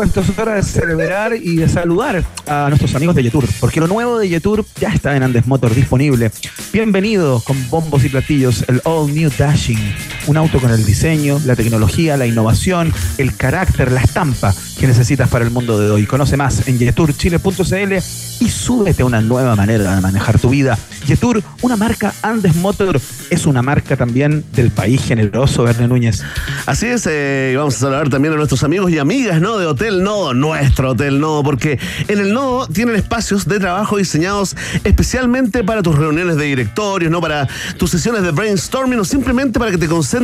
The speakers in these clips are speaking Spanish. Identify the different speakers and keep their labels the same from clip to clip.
Speaker 1: bien, por supuesto, es hora de celebrar y de saludar a nuestros amigos de Yetur, porque lo nuevo de Yetur ya está en Andes Motor disponible. Bienvenidos con bombos y platillos, el All New Dashing, un auto con el diseño, la tecnología, la innovación, el carácter, la estampa que necesitas para el mundo de hoy. Conoce más en yeturchile.cl y súbete a una nueva manera de manejar tu vida. Yetur, una marca Andes Motor, es una marca también del país generoso, Verne Núñez.
Speaker 2: Así es, eh, vamos a saludar también a nuestros amigos y amigas ¿no? de Hotel Nodo, nuestro Hotel Nodo, porque en el Nodo tienen espacios de trabajo diseñados especialmente para tus reuniones de directorios, no para tus sesiones de brainstorming o simplemente para que te concentres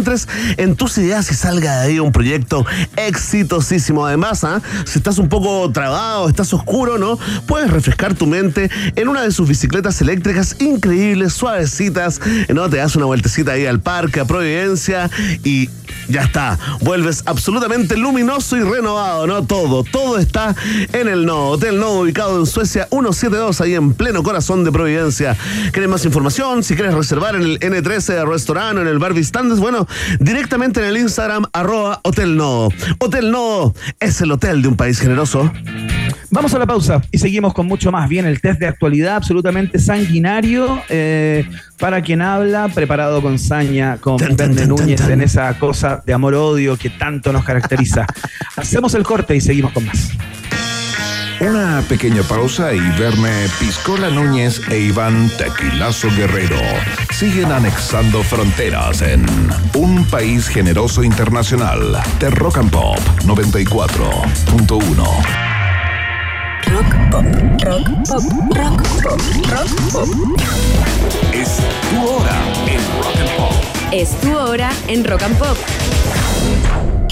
Speaker 2: en tus ideas y salga de ahí un proyecto exitosísimo. Además, ¿ah? si estás un poco trabado, estás oscuro, ¿no? Puedes refrescar tu mente en una de sus bicicletas eléctricas increíbles, suavecitas, ¿no? Te das una vueltecita ahí al parque, a Providencia y ya está. Vuelves absolutamente luminoso y renovado, ¿no? Todo, todo está en el Nodo. Hotel Nodo, ubicado en Suecia 172, ahí en pleno corazón de Providencia. ¿Quieres más información? Si quieres reservar en el N13 restaurante, en el Bar Vistandes, bueno, directamente en el Instagram, arroba Hotel Nodo. Hotel Nodo es el hotel de un país generoso.
Speaker 1: Vamos a la pausa y seguimos con mucho más. Bien, el test de actualidad absolutamente sanguinario eh, para quien habla, preparado con saña, con Verne Núñez en esa cosa de amor-odio que tanto nos caracteriza. Hacemos el corte y seguimos con más.
Speaker 3: Una pequeña pausa y Verne Piscola Núñez e Iván Tequilazo Guerrero siguen anexando fronteras en un país generoso internacional de Rock and Pop 94.1.
Speaker 4: Rock pop, rock pop, rock pop, rock pop.
Speaker 3: Es tu hora en Rock and Pop.
Speaker 4: Es tu hora en Rock and Pop.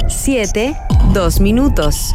Speaker 4: 7, 2 minutos.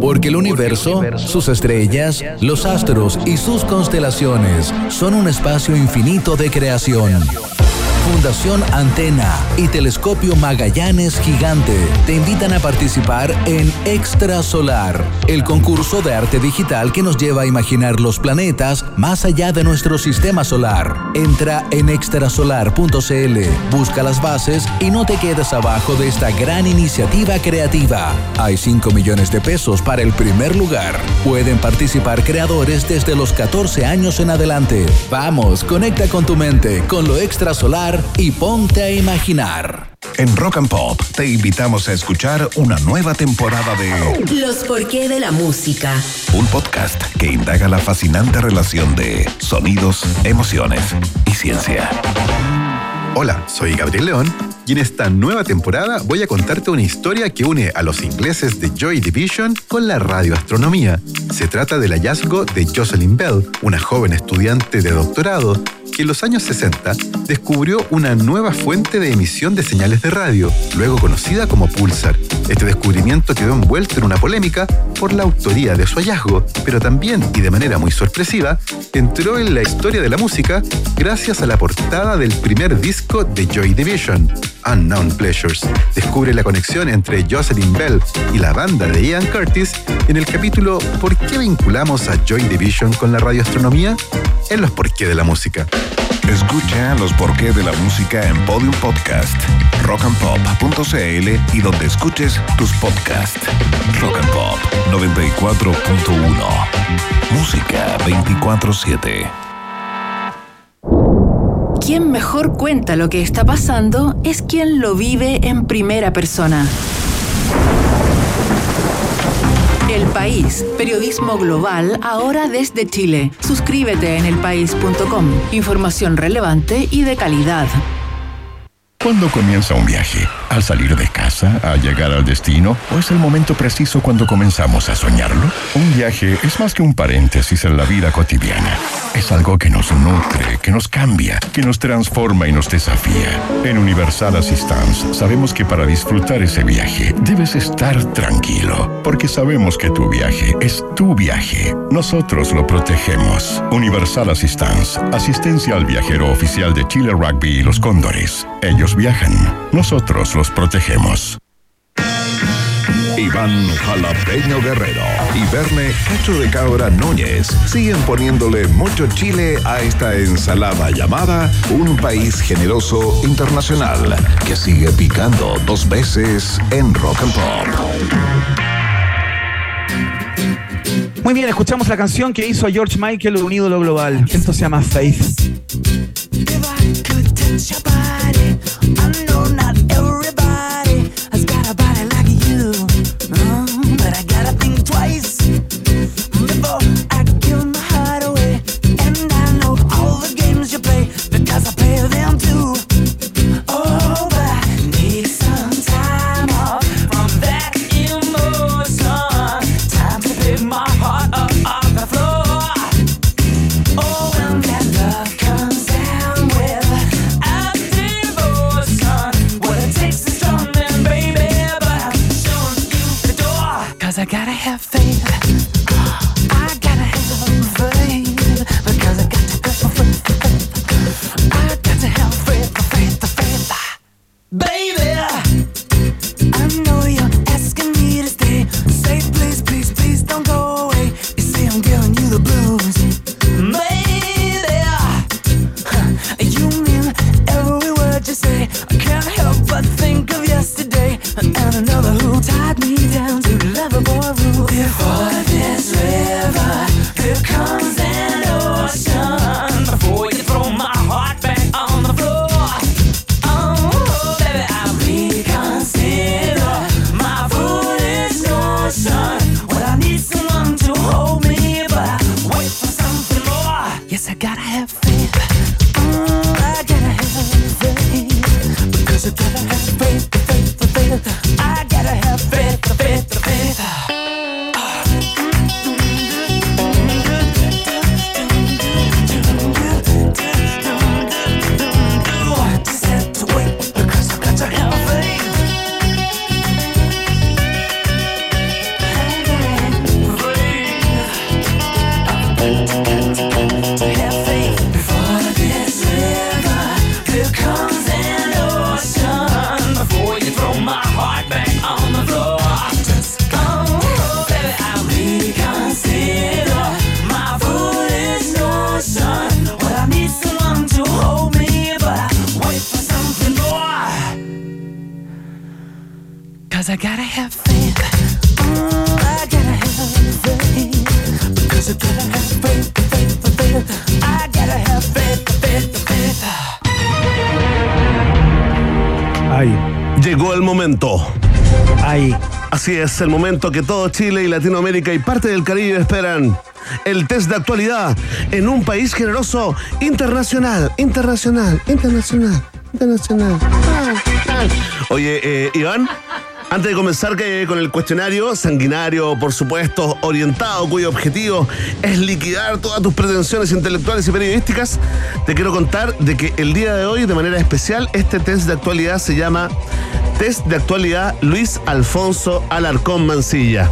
Speaker 5: Porque el universo, sus estrellas, los astros y sus constelaciones son un espacio infinito de creación. Fundación Antena y Telescopio Magallanes Gigante te invitan a participar en Extra Solar, el concurso de arte digital que nos lleva a imaginar los planetas más allá de nuestro sistema solar. Entra en extrasolar.cl, busca las bases y no te quedes abajo de esta gran iniciativa creativa. Hay 5 millones de pesos para el primer lugar. Pueden participar creadores desde los 14 años en adelante. Vamos, conecta con tu mente, con lo extrasolar y ponte a imaginar.
Speaker 3: En Rock and Pop te invitamos a escuchar una nueva temporada de
Speaker 4: Los porqué de la música.
Speaker 3: un podcast que indaga la fascinante relación de sonidos, emociones y ciencia.
Speaker 6: Hola, soy Gabriel León y en esta nueva temporada voy a contarte una historia que une a los ingleses de Joy Division con la radioastronomía. Se trata del hallazgo de Jocelyn Bell, una joven estudiante de doctorado que en los años 60 descubrió una nueva fuente de emisión de señales de radio, luego conocida como pulsar. Este descubrimiento quedó envuelto en una polémica por la autoría de su hallazgo, pero también, y de manera muy sorpresiva, entró en la historia de la música gracias a la portada del primer disco de Joy Division, Unknown Pleasures. Descubre la conexión entre Jocelyn Bell y la banda de Ian Curtis en el capítulo ¿Por qué vinculamos a Joy Division con la radioastronomía? En los por qué de la música.
Speaker 3: Escucha los porqué de la música en Podium Podcast, rockandpop.cl y donde escuches tus podcasts. Rock and Pop 94.1. Música 24-7.
Speaker 7: Quien mejor cuenta lo que está pasando es quien lo vive en primera persona. El País, periodismo global ahora desde Chile. Suscríbete en elpaís.com. Información relevante y de calidad.
Speaker 8: ¿Cuándo comienza un viaje? ¿Al salir de casa? ¿A llegar al destino? ¿O es el momento preciso cuando comenzamos a soñarlo? Un viaje es más que un paréntesis en la vida cotidiana. Es algo que nos nutre, que nos cambia, que nos transforma y nos desafía. En Universal Assistance sabemos que para disfrutar ese viaje debes estar tranquilo, porque sabemos que tu viaje es tu viaje. Nosotros lo protegemos. Universal Assistance, asistencia al viajero oficial de Chile Rugby y los Cóndores. Ellos viajan, nosotros los protegemos.
Speaker 3: Iván Jalapeño Guerrero y Verne Cacho de Cabra Núñez siguen poniéndole mucho chile a esta ensalada llamada Un País Generoso Internacional que sigue picando dos veces en Rock and Pop.
Speaker 1: Muy bien, escuchamos la canción que hizo George Michael, un ídolo global. Esto se llama Faith.
Speaker 9: Touch your body, I know not everybody
Speaker 2: Así es, el momento que todo Chile y Latinoamérica y parte del Caribe esperan. El test de actualidad en un país generoso internacional, internacional, internacional, internacional. Oye, eh, Iván, antes de comenzar con el cuestionario, sanguinario, por supuesto, orientado, cuyo objetivo es liquidar todas tus pretensiones intelectuales y periodísticas, te quiero contar de que el día de hoy, de manera especial, este test de actualidad se llama Test de Actualidad Luis Alfonso Alarcón Mancilla.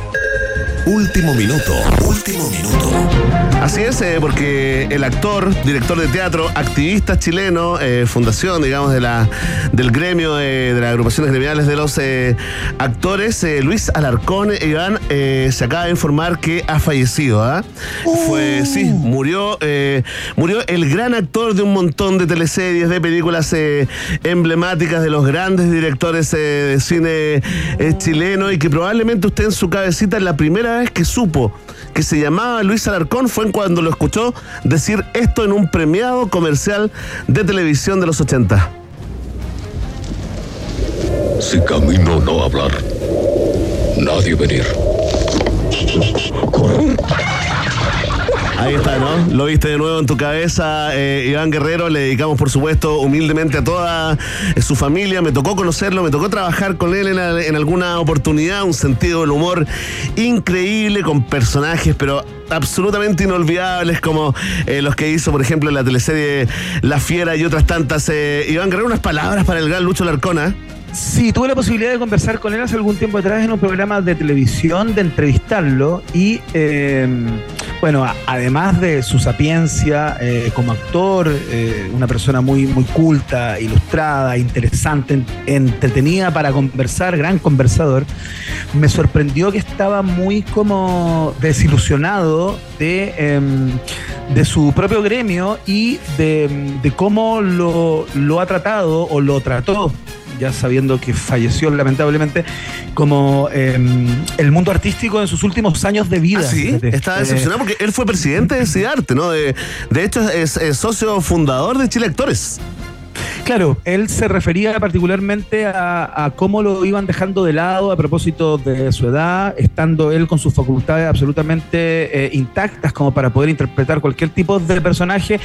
Speaker 3: Último minuto, último minuto.
Speaker 2: Así es, eh, porque el actor, director de teatro, activista chileno, eh, fundación, digamos, de la, del gremio de, de las agrupaciones gremiales de los eh, actores, eh, Luis Alarcón Iván, eh, se acaba de informar que ha fallecido. ¿ah? Fue, sí, murió, eh, murió el gran actor de un montón de teleseries, de películas eh, emblemáticas de los grandes directores eh, de cine eh, chileno y que probablemente usted en su cabecita la primera vez que supo que se llamaba Luis Alarcón fue cuando lo escuchó decir esto en un premiado comercial de televisión de los 80.
Speaker 10: Si camino no hablar, nadie venir.
Speaker 2: Ahí está, ¿no? Lo viste de nuevo en tu cabeza, eh, Iván Guerrero. Le dedicamos, por supuesto, humildemente a toda eh, su familia. Me tocó conocerlo, me tocó trabajar con él en, al- en alguna oportunidad. Un sentido del humor increíble, con personajes, pero absolutamente inolvidables, como eh, los que hizo, por ejemplo, en la teleserie La Fiera y otras tantas. Iván Guerrero, unas palabras para el gran Lucho Larcona.
Speaker 1: Sí, tuve la posibilidad de conversar con él hace algún tiempo atrás en un programa de televisión, de entrevistarlo y, eh, bueno, además de su sapiencia eh, como actor, eh, una persona muy, muy culta, ilustrada, interesante, en- entretenida para conversar, gran conversador, me sorprendió que estaba muy como desilusionado de, em, de su propio gremio y de, de cómo lo, lo ha tratado o lo trató ya sabiendo que falleció lamentablemente, como em, el mundo artístico en sus últimos años de vida.
Speaker 2: Ah, sí,
Speaker 1: fíjate.
Speaker 2: está
Speaker 1: Eh,
Speaker 2: decepcionado porque él fue presidente de CIDARTE, ¿no? De, de hecho, es, es socio fundador de Chile Actores.
Speaker 1: Claro, él se refería particularmente a, cómo lo iban dejando de lado a propósito de su edad, estando él con sus facultades absolutamente eh, intactas como para poder interpretar cualquier tipo de personaje.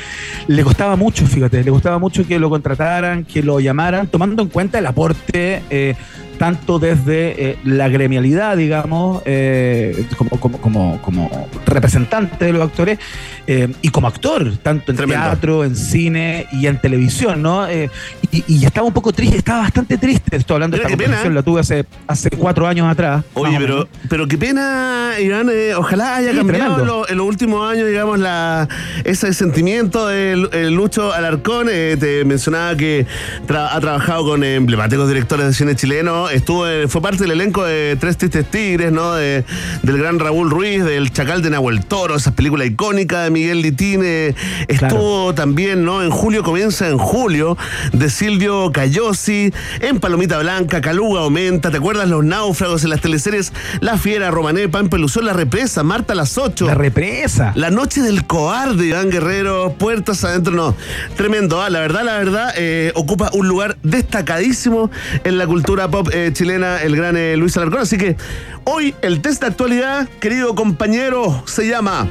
Speaker 1: Le costaba mucho, fíjate, le costaba mucho que lo contrataran, que lo llamaran, tomando en cuenta el aporte. eh, tanto desde eh, la gremialidad, digamos, eh, como, como, como, como representante de los actores eh, y como actor, tanto en
Speaker 2: Tremendo.
Speaker 1: teatro, en cine y en televisión, ¿no? Y, y estaba un poco triste, estaba bastante triste. Estoy hablando de esta conversación, la tuve hace, hace cuatro años atrás.
Speaker 2: Oye, pero, pero qué pena, Iván. eh, ojalá haya
Speaker 1: Sí,
Speaker 2: cambiado lo- en los últimos años, digamos, la, ese sentimiento el Lucho Alarcón. te mencionaba que tra- ha trabajado con emblemáticos directores de cine chileno. Estuvo, eh, fue parte del elenco de Tres Tristes Tigres, ¿no? De- del gran Raúl Ruiz, del Chacal de Nahuel Toro, esa película icónica de Miguel Litine. Estuvo también, ¿no? En julio comienza en julio, de Silvio Cayosi, en Palomita Blanca, Caluga Aumenta, ¿te acuerdas? Los náufragos en las teleseries La Fiera, Romané, Pan Pelusón, La Represa, Marta a las 8.
Speaker 1: La represa.
Speaker 2: La noche del cobarde, Iván Guerrero, puertas adentro, no. Tremendo, ¿ah? la verdad, la verdad, eh, ocupa un lugar destacadísimo en la cultura pop eh, chilena, el gran eh, Luis Alarcón. Así que hoy el test de actualidad, querido compañero, se llama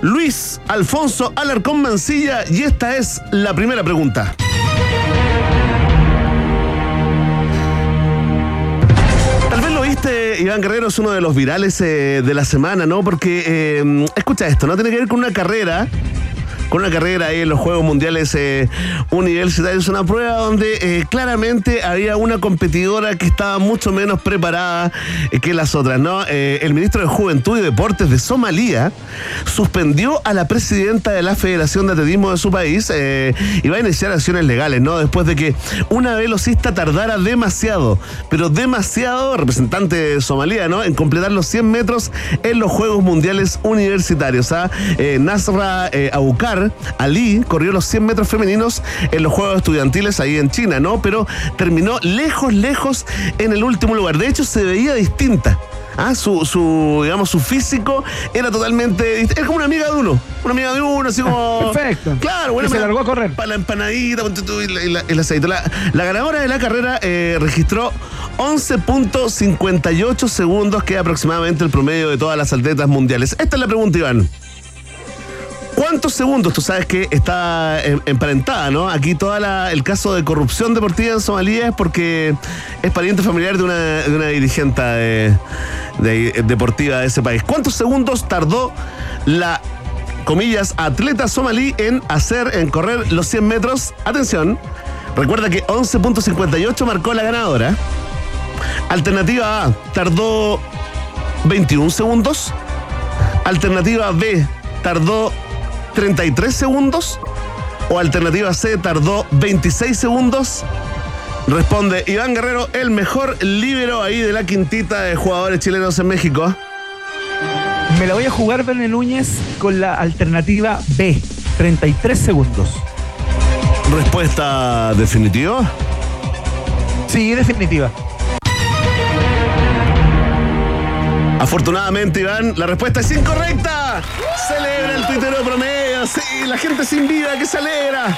Speaker 2: Luis Alfonso Alarcón Mancilla y esta es la primera pregunta. Tal vez lo viste, Iván Guerrero es uno de los virales eh, de la semana, ¿no? Porque, escucha esto, ¿no? Tiene que ver con una carrera, con una carrera ahí en los Juegos Mundiales eh, Universitarios, una prueba donde eh, claramente había una competidora que estaba mucho menos preparada eh, que las otras, ¿no? Eh, el ministro de Juventud y Deportes de Somalia suspendió a la presidenta de la Federación de Atletismo de su país y va a iniciar acciones legales, ¿no? Después de que una velocista tardara demasiado, pero demasiado, representante de Somalia, ¿no? En completar los 100 metros en los Juegos Mundiales Universitarios. ¿ah? Nasra eh, Ali corrió los 100 metros femeninos en los Juegos Estudiantiles ahí en China, ¿no? Pero terminó lejos, lejos en el último lugar. De hecho, se veía distinta. Ah, su, su, digamos, su físico era totalmente. Es como una amiga de uno. Una amiga de uno, así como.
Speaker 1: Perfecto.
Speaker 2: Claro, bueno.
Speaker 1: Y se largó a correr.
Speaker 2: Para la empanadita, el aceite. La, la ganadora de la carrera eh, registró 11.58 segundos, que es aproximadamente el promedio de todas las atletas mundiales. Esta es la pregunta, Iván. ¿Cuántos segundos? Tú sabes que está em- emparentada, ¿no? Aquí todo el caso de corrupción deportiva en Somalia es porque es pariente familiar de una, de deportiva de ese país. ¿Cuántos segundos tardó la, comillas, atleta somalí en hacer, en correr los 100 metros? Atención, recuerda que 11.58 marcó la ganadora. Alternativa A, tardó 21 segundos. Alternativa B, tardó 33 segundos. O alternativa C, tardó 26 segundos. Responde Iván Guerrero, el mejor líbero ahí de la quintita de jugadores chilenos en México.
Speaker 1: Me la voy a jugar, Verne Núñez, con la alternativa B. 33 segundos.
Speaker 2: Respuesta definitiva.
Speaker 1: Sí, definitiva.
Speaker 2: Afortunadamente, Iván, la respuesta es incorrecta. Celebra el tuitero promedio. Sí, la gente sin vida que se alegra.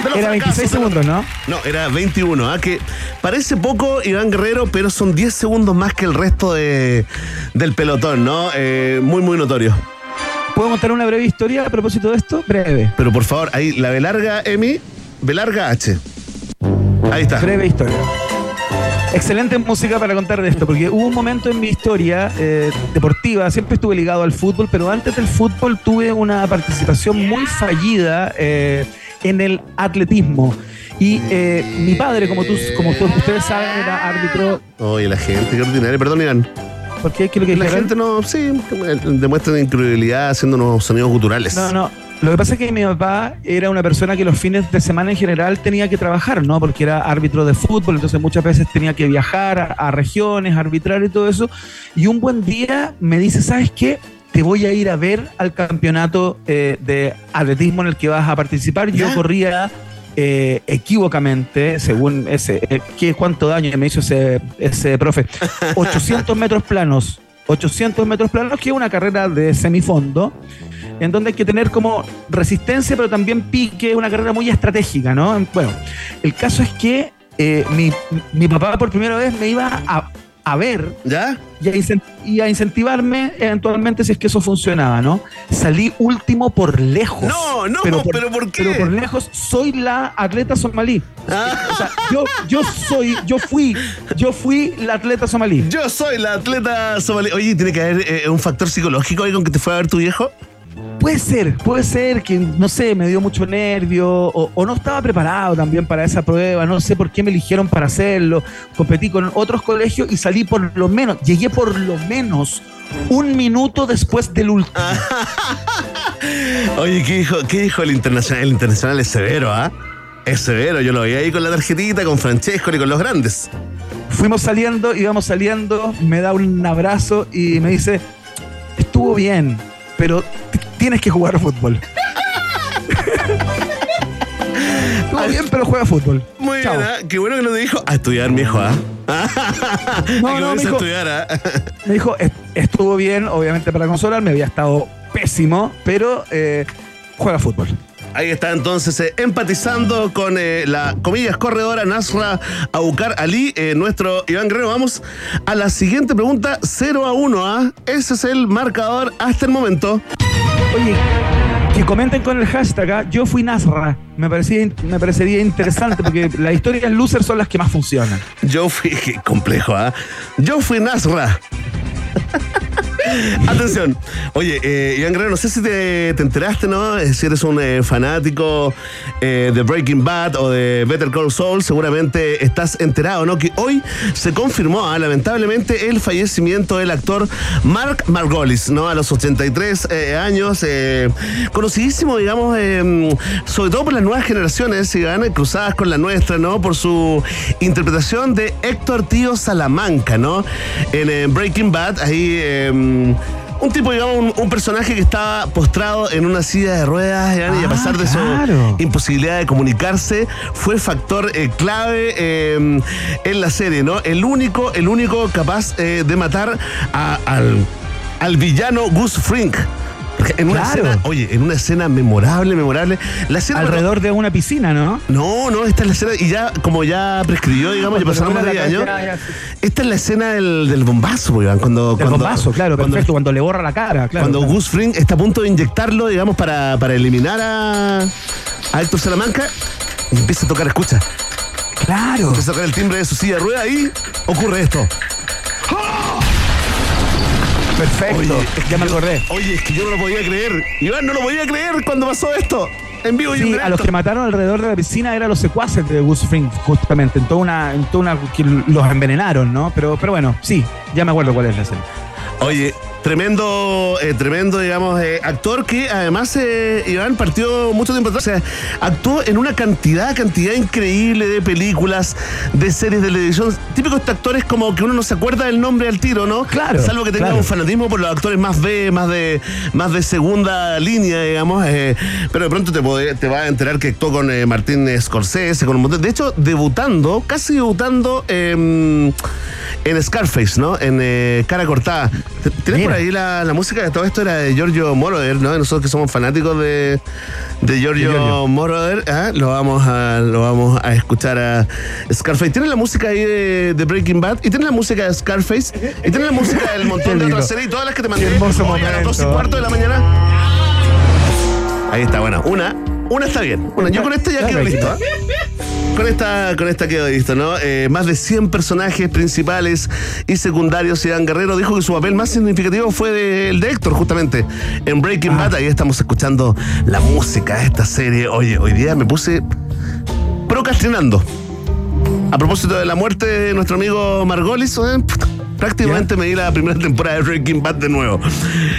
Speaker 1: Era
Speaker 2: fracasos,
Speaker 1: 26
Speaker 2: de los-
Speaker 1: segundos, ¿no?
Speaker 2: No, era 21, ¿ah? que parece poco Iván Guerrero, pero son 10 segundos más que el resto de, del pelotón, ¿no? Eh, muy, muy notorio.
Speaker 1: ¿Puedo contar una breve historia a propósito de esto? Breve.
Speaker 2: Pero por favor, ahí la B larga Emi, B larga H. Ahí está.
Speaker 1: Breve historia. Excelente música para contar de esto, porque hubo un momento en mi historia eh, deportiva, siempre estuve ligado al fútbol, pero antes del fútbol tuve una participación muy fallida eh, en el atletismo. Y eh, mi padre, como, tú, como todos ustedes saben, era árbitro.
Speaker 2: Oye, la gente, qué ordinaria. Perdón, Iván.
Speaker 1: ¿Por qué? ¿Qué es lo que
Speaker 2: La
Speaker 1: dijeron?
Speaker 2: gente no, sí, demuestra incredulidad haciendo unos sonidos guturales.
Speaker 1: No, no. Lo que pasa es que mi papá era una persona que los fines de semana en general tenía que trabajar, ¿no? Porque era árbitro de fútbol, entonces muchas veces tenía que viajar a, a regiones, arbitrar y todo eso. Y un buen día me dice, ¿sabes qué? Te voy a ir a ver al campeonato eh, de atletismo en el que vas a participar. Yo
Speaker 2: ¿Ya?
Speaker 1: corría eh, equívocamente, según ese, eh, ¿qué, ¿cuánto daño me hizo ese, ese profe? 800 metros planos. 800 metros planos, que es una carrera de semifondo, en donde hay que tener como resistencia, pero también pique, una carrera muy estratégica, ¿no? Bueno, el caso es que eh, mi, mi papá por primera vez me iba a, a ver
Speaker 2: ¿Ya?
Speaker 1: y a, incen- y a incentivarme eventualmente si es que eso funcionaba, ¿no? Salí último por lejos.
Speaker 2: No, no, ¿pero por qué?
Speaker 1: Pero por lejos soy la atleta somalí.
Speaker 2: Ah.
Speaker 1: O sea, yo, yo soy, yo fui, yo fui la atleta somalí.
Speaker 2: Yo soy la atleta somalí. Oye, ¿tiene que haber eh, un factor psicológico ahí con que te fue a ver tu viejo?
Speaker 1: Puede ser, puede ser que, no sé, me dio mucho nervio o, o no estaba preparado también para esa prueba, no sé por qué me eligieron para hacerlo, competí con otros colegios y salí por lo menos, llegué por lo menos un minuto después del último.
Speaker 2: Oye, ¿qué dijo, qué dijo el internacional? El internacional es severo, ¿ah? Es severo, yo lo vi ahí con la tarjetita, con Francesco y con los grandes.
Speaker 1: Fuimos saliendo, íbamos saliendo, me da un abrazo y me dice, estuvo bien, pero tienes que jugar fútbol. estuvo bien, pero juega fútbol.
Speaker 2: Muy
Speaker 1: Chao.
Speaker 2: bien, ¿ah? Qué bueno que no te dijo a estudiar, mi hijo, ¿ah?
Speaker 1: No,
Speaker 2: que
Speaker 1: no,
Speaker 2: a estudiar, ¿ah?
Speaker 1: Me dijo, "Est- estuvo bien, obviamente para consolarme, había estado pésimo, pero eh, juega fútbol.
Speaker 2: Ahí está entonces eh, empatizando con eh, la, comillas, corredora Nasra Aukar Ali, eh, nuestro Iván Guerrero. Vamos a la siguiente pregunta, 0 a 1, ¿ah? Ese es el marcador hasta el momento.
Speaker 1: Oye, que comenten con el hashtag, ¿ah? yo fui Nasra. Me, parecía, me parecería interesante porque las historias loser son las que más funcionan.
Speaker 2: Yo fui, qué complejo, ¿ah? Yo fui Nasra. Atención. Oye, eh, Iván Guerrero, no sé si te, te enteraste, ¿no? Eh, Si eres un eh, fanático eh, de Breaking Bad o de Better Call Saul, seguramente estás enterado, ¿no? Que hoy se confirmó, ah, lamentablemente, el fallecimiento del actor Mark Margolis, ¿no? A los 83 eh, años, conocidísimo, digamos, sobre todo por las nuevas generaciones, Iván, cruzadas con la nuestra, ¿no? Por su interpretación de Héctor Tío Salamanca, ¿no? En Breaking Bad, ahí... eh, un tipo, digamos, un, un personaje que estaba postrado en una silla de ruedas, y a
Speaker 1: Ah,
Speaker 2: pesar de
Speaker 1: claro.
Speaker 2: su imposibilidad de comunicarse, fue factor eh, clave eh, en la serie, ¿no? El único, el único capaz eh, de matar a- al, al villano Gus Frink. En una
Speaker 1: Claro.
Speaker 2: escena, oye, en una escena memorable, memorable. La escena
Speaker 1: Alrededor de una piscina, ¿no?
Speaker 2: no, no, esta es la escena, y ya, como ya prescribió, digamos, ya pasaron más de
Speaker 1: logra
Speaker 2: 10
Speaker 1: la-
Speaker 2: años. Esta es la escena del, del bombazo, Iván, cuando.
Speaker 1: Del
Speaker 2: cuando,
Speaker 1: bombazo, claro,
Speaker 2: cuando,
Speaker 1: perfecto, cuando le borra la cara, claro.
Speaker 2: Cuando Gus Fring está a punto de inyectarlo, digamos, para, para eliminar a, a Héctor Salamanca, y empieza a tocar, escucha,
Speaker 1: Claro.
Speaker 2: empieza a tocar el timbre de su silla de rueda y ocurre esto.
Speaker 1: Perfecto.
Speaker 2: que
Speaker 1: ya me acordé.
Speaker 2: Oye, es que yo no lo podía creer. Iván, no lo podía creer cuando pasó esto. En vivo y
Speaker 1: Sí, a los que mataron alrededor de la piscina eran los secuaces de Gus Fring, justamente, en toda una, en toda una que los envenenaron, ¿no? Pero, pero bueno, sí, ya me acuerdo cuál es la escena.
Speaker 2: Oye, tremendo, eh, tremendo, digamos, eh, actor que además, eh, Iván, partió mucho tiempo atrás. O sea, actuó en una cantidad, cantidad increíble de películas, de series de televisión. Típicos actores como que uno no se acuerda del nombre al tiro, ¿no?
Speaker 1: Claro,
Speaker 2: Salvo que tenga
Speaker 1: claro.
Speaker 2: un fanatismo por los actores más B, más de, más de segunda línea, digamos. eh, pero de pronto te, podé- te vas a enterar que actuó con eh, Martín Scorsese, con un montón. De hecho, debutando, casi debutando en Scarface, ¿no? En eh, Cara Cortada. ¿Tienes por ahí la, la música de todo esto era de Giorgio Moroder, ¿no? Nosotros que somos fanáticos de, de Giorgio,
Speaker 1: De Giorgio.
Speaker 2: Moroder, ¿ah? lo, vamos a, lo vamos a escuchar a Scarface. Tiene la música ahí de, de Breaking Bad y tiene la música de Scarface y tiene la música del montón de series y todas las que te mandé hoy a las
Speaker 1: momento.
Speaker 2: 2 y cuarto de la mañana. Ahí está, bueno, una, una está bien. Una, yo con esta ya quedo listo.
Speaker 1: Bad.
Speaker 2: Con esta, con esta quedó listo, ¿no? Eh, más de 100 personajes principales y secundarios. Iván Guerrero dijo que su papel más significativo fue el de Héctor, justamente, en Breaking Bad. Ahí estamos escuchando la música de esta serie. Oye, hoy día me puse procrastinando. A propósito de la muerte de nuestro amigo Margolis, ¿eh? Prácticamente me di la primera temporada de Breaking Bad de nuevo.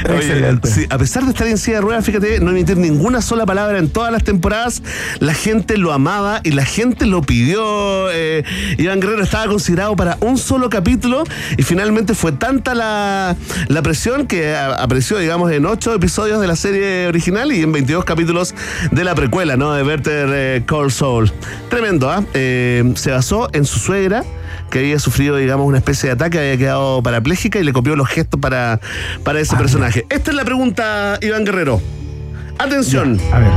Speaker 2: Oye,
Speaker 1: Excelente.
Speaker 2: sí, a pesar de estar en silla de ruedas, fíjate, no emitir ninguna sola palabra en todas las temporadas, la gente lo amaba y la gente lo pidió. Eh, Iván Guerrero estaba considerado para un solo capítulo y finalmente fue tanta la, la presión que a- apareció, digamos, en ocho episodios de la serie original y en 22 capítulos de la precuela, ¿no? De Better eh, Call Saul. Tremendo, ¿ah? Eh, se basó en su suegra que había sufrido, digamos, una especie de ataque, había quedado parapléjica y le copió los gestos para, para ese personaje. Esta es la pregunta, Iván Guerrero. Atención,
Speaker 1: A ver.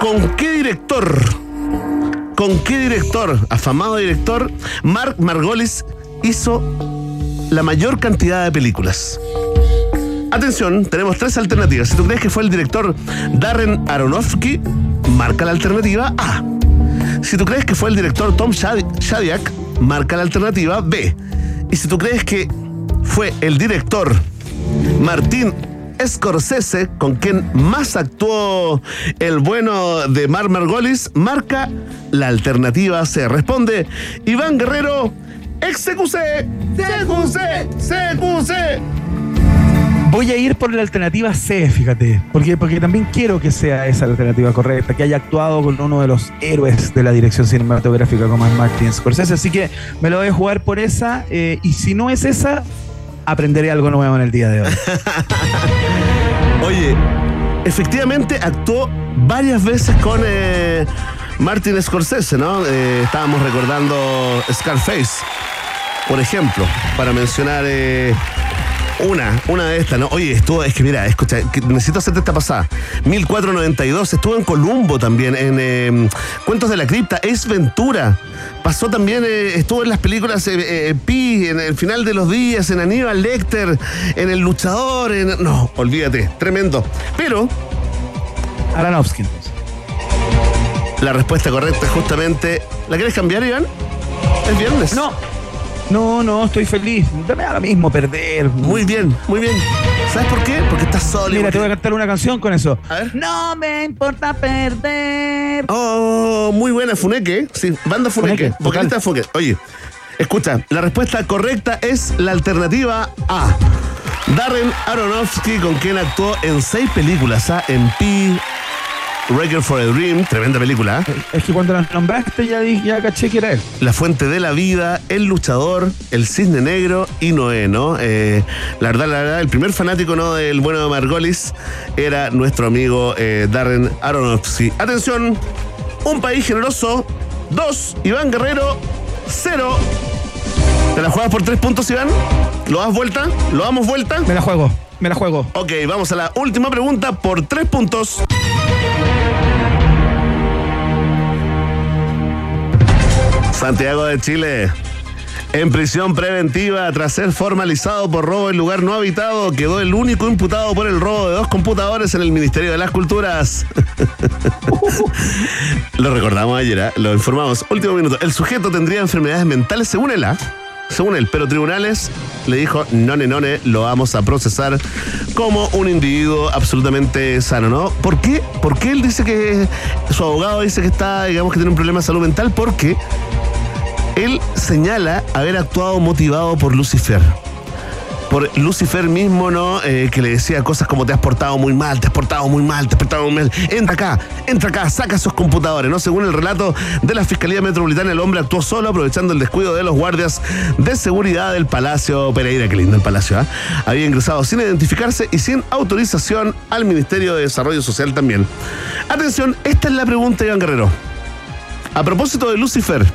Speaker 2: ¿con qué director, con qué director, afamado director, Mark Margolis hizo la mayor cantidad de películas? Atención, tenemos tres alternativas. Si tú crees que fue el director Darren Aronofsky, marca la alternativa A. Si tú crees que fue el director Tom Shad- Shadyac, marca la alternativa B. Y si tú crees que fue el director Martín Scorsese, con quien más actuó el bueno de Mar Margolis, marca la alternativa C. Responde Iván Guerrero, XQC, CQC, CQC.
Speaker 1: Voy a ir por la alternativa C, fíjate, porque, porque también quiero que sea esa alternativa correcta, que haya actuado con uno de los héroes de la dirección cinematográfica como es Martin Scorsese, así que me lo voy a jugar por esa, eh, y si no es esa, aprenderé algo nuevo en el día de hoy.
Speaker 2: Oye, efectivamente actuó varias veces con eh, Martin Scorsese, ¿no? Eh, estábamos recordando Scarface, por ejemplo, para mencionar una, una de estas, ¿no? Oye, estuvo, es que mira, escucha, que necesito hacerte esta pasada. 1492, estuvo en Columbo también, en eh, Cuentos de la Cripta, Es Ventura. Pasó también, eh, estuvo en las películas eh, eh, Pi, en el final de los días, en Aníbal Lecter, en El Luchador, en... No, olvídate, tremendo. Pero
Speaker 1: Aronofsky, entonces.
Speaker 2: la respuesta correcta es justamente... ¿La quieres cambiar, Iván? Es viernes.
Speaker 1: No, no, no, estoy feliz. Dame ahora mismo perder.
Speaker 2: Muy bien, muy bien. ¿Sabes por qué? Porque estás solo.
Speaker 1: Mira, te voy a cantar una canción con eso.
Speaker 2: A ver.
Speaker 1: No me importa perder.
Speaker 2: Oh, muy buena, Funeque. Sí, banda Funeque.
Speaker 1: Funeque,
Speaker 2: Vocalista Funeque. Oye, escucha, la respuesta correcta es la alternativa A. Darren Aronofsky, con quien actuó en seis películas, ¿ah? en Pi, Record for a Dream, tremenda película, ¿ah?
Speaker 1: Es que cuando la nombraste ya, dije, ya caché que era él.
Speaker 2: La Fuente de la Vida, El Luchador, El Cisne Negro y Noé, ¿no? Eh, la verdad, la verdad, el primer fanático, ¿no? Del bueno de Margolis era nuestro amigo eh, Darren Aronofsky. Atención, un país generoso, dos, Iván Guerrero, cero. ¿Te la juegas por tres puntos, Iván? ¿Lo das vuelta? ¿Lo damos vuelta?
Speaker 1: Me la juego, me la juego.
Speaker 2: Ok, vamos a la última pregunta por tres puntos. Santiago de Chile. En prisión preventiva, tras ser formalizado por robo en lugar no habitado, quedó el único imputado por el robo de dos computadores en el Ministerio de las Culturas. lo recordamos ayer, ¿ah? lo informamos. Último minuto. El sujeto tendría enfermedades mentales según él, ¿ah? Según él, pero tribunales le dijo, no, no, no, lo vamos a procesar como un individuo absolutamente sano, ¿no? ¿Por qué? ¿Por qué él dice que su abogado dice que está, digamos, que tiene un problema de salud mental? Porque él señala haber actuado motivado por Lucifer. Por Lucifer mismo, ¿no? Eh, que le decía cosas como te has portado muy mal, te has portado muy mal, te has portado muy mal. Entra acá, entra acá, saca esos computadores, ¿no? Según el relato de la Fiscalía Metropolitana, el hombre actuó solo aprovechando el descuido de los guardias de seguridad del Palacio Pereira, qué lindo el Palacio, ¿ah? Había ingresado sin identificarse y sin autorización al Ministerio de Desarrollo Social también. Atención, esta es la pregunta, Iván Guerrero. A propósito de Lucifer,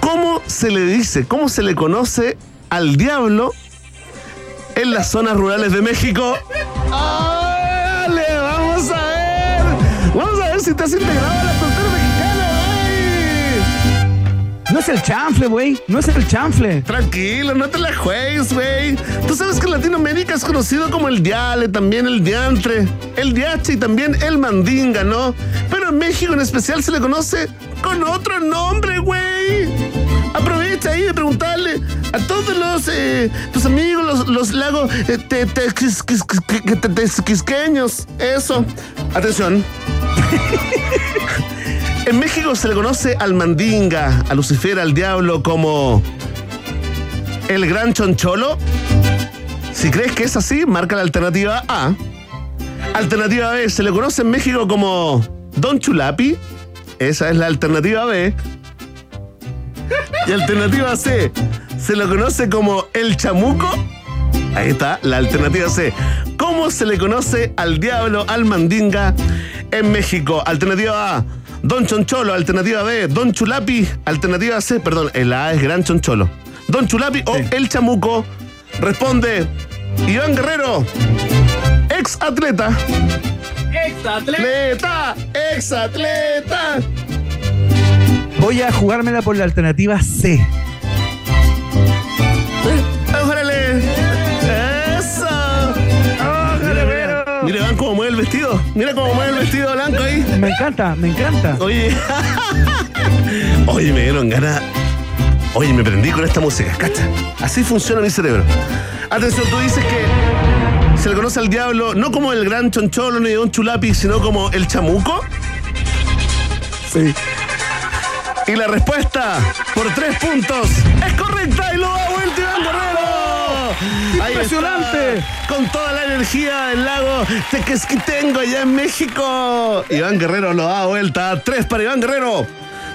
Speaker 2: ¿Cómo se le dice, cómo se le conoce al diablo en las zonas rurales de México. ¡Dale! Vamos a ver. Vamos a ver si estás integrado a la cultura mexicana, güey.
Speaker 1: No es el chanfle, güey. No es el chanfle.
Speaker 2: Tranquilo, no te la juegues, güey. Tú sabes que en Latinoamérica es conocido como el diale, también el diantre, el diache y también el mandinga, ¿no? Pero en México en especial se le conoce con otro nombre, güey. Aprovecha ahí de preguntarle a todos los eh, tus amigos, los, los lagos eh, te-. Eso. Atención. En México se le conoce al mandinga, a Lucifer, al diablo como el gran choncholo. Si crees que es así, marca la alternativa A. Alternativa B, se le conoce en México como Don Chulapi. Esa es la alternativa B. Y alternativa C, se lo conoce como el chamuco. Ahí está, la alternativa C. ¿Cómo se le conoce al diablo, al mandinga en México? Alternativa A, Don Choncholo. Alternativa B, Don Chulapi. Alternativa C, perdón, el A es Gran Choncholo. Don Chulapi o el chamuco. Responde Iván Guerrero, ex atleta. Ex atleta. Ex atleta.
Speaker 1: Voy a jugármela por la alternativa C.
Speaker 2: ¡Órale! ¡Eso! ¡Órale! Mira, Iván, cómo mueve el vestido. Mira cómo mueve el vestido blanco ahí.
Speaker 1: Me encanta, me encanta.
Speaker 2: Oye. Oye, me dieron ganas. Oye, me prendí con esta música, cacha. Así funciona mi cerebro. Atención, tú dices que se le conoce al diablo no como el gran choncholo ni Don Chulapi, sino como el chamuco.
Speaker 1: Sí.
Speaker 2: Y la respuesta por tres puntos es correcta y lo da vuelta Iván Guerrero. Ahí
Speaker 1: Impresionante.
Speaker 2: está, con toda la energía del lago Tequesquitengo allá en México. Iván Guerrero lo da vuelta. Tres para Iván Guerrero.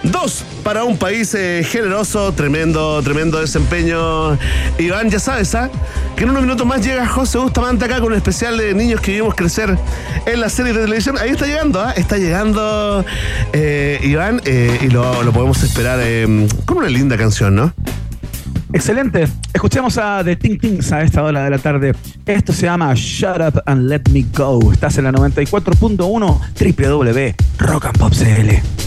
Speaker 2: Dos para un país eh, generoso, tremendo, tremendo desempeño. Iván, ya sabes, ¿ah? Que en unos minutos más llega José Bustamante acá con un especial de niños que vimos crecer en la serie de televisión. Ahí está llegando, ¿ah? Está llegando eh, Iván eh, y lo, podemos esperar eh, con una linda canción, ¿no?
Speaker 1: Excelente. Escuchemos a The Ting Tings a esta hora de la tarde. Esto se llama Shut Up and Let Me Go. Estás en la 94.1 www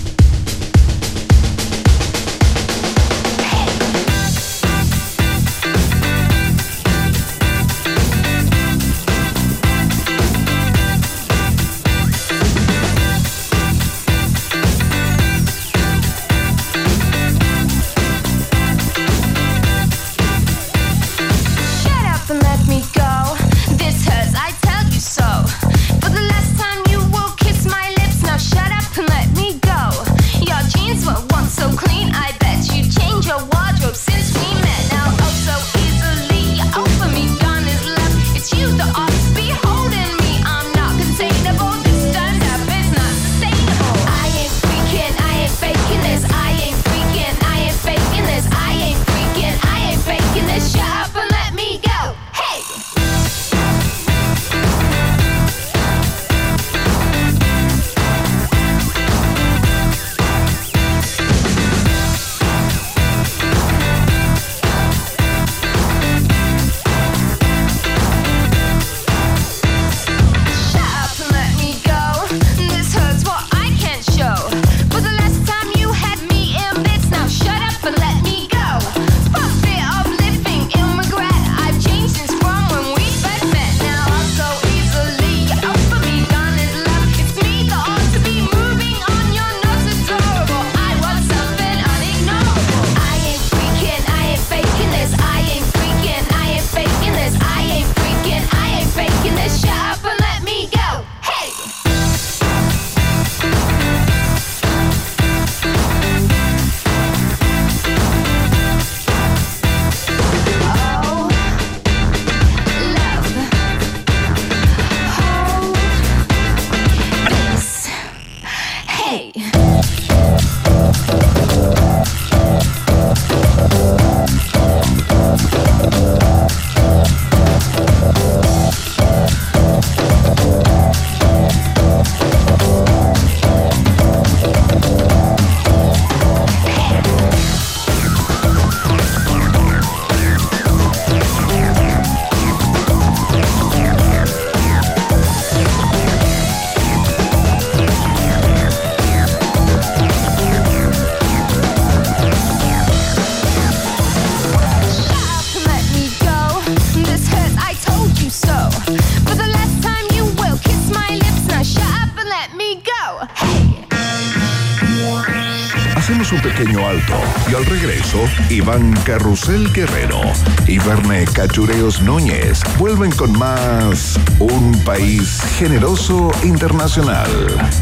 Speaker 3: y al regreso, Iván Carrusel Guerrero y Verne Cachureos Núñez vuelven con más Un País Generoso Internacional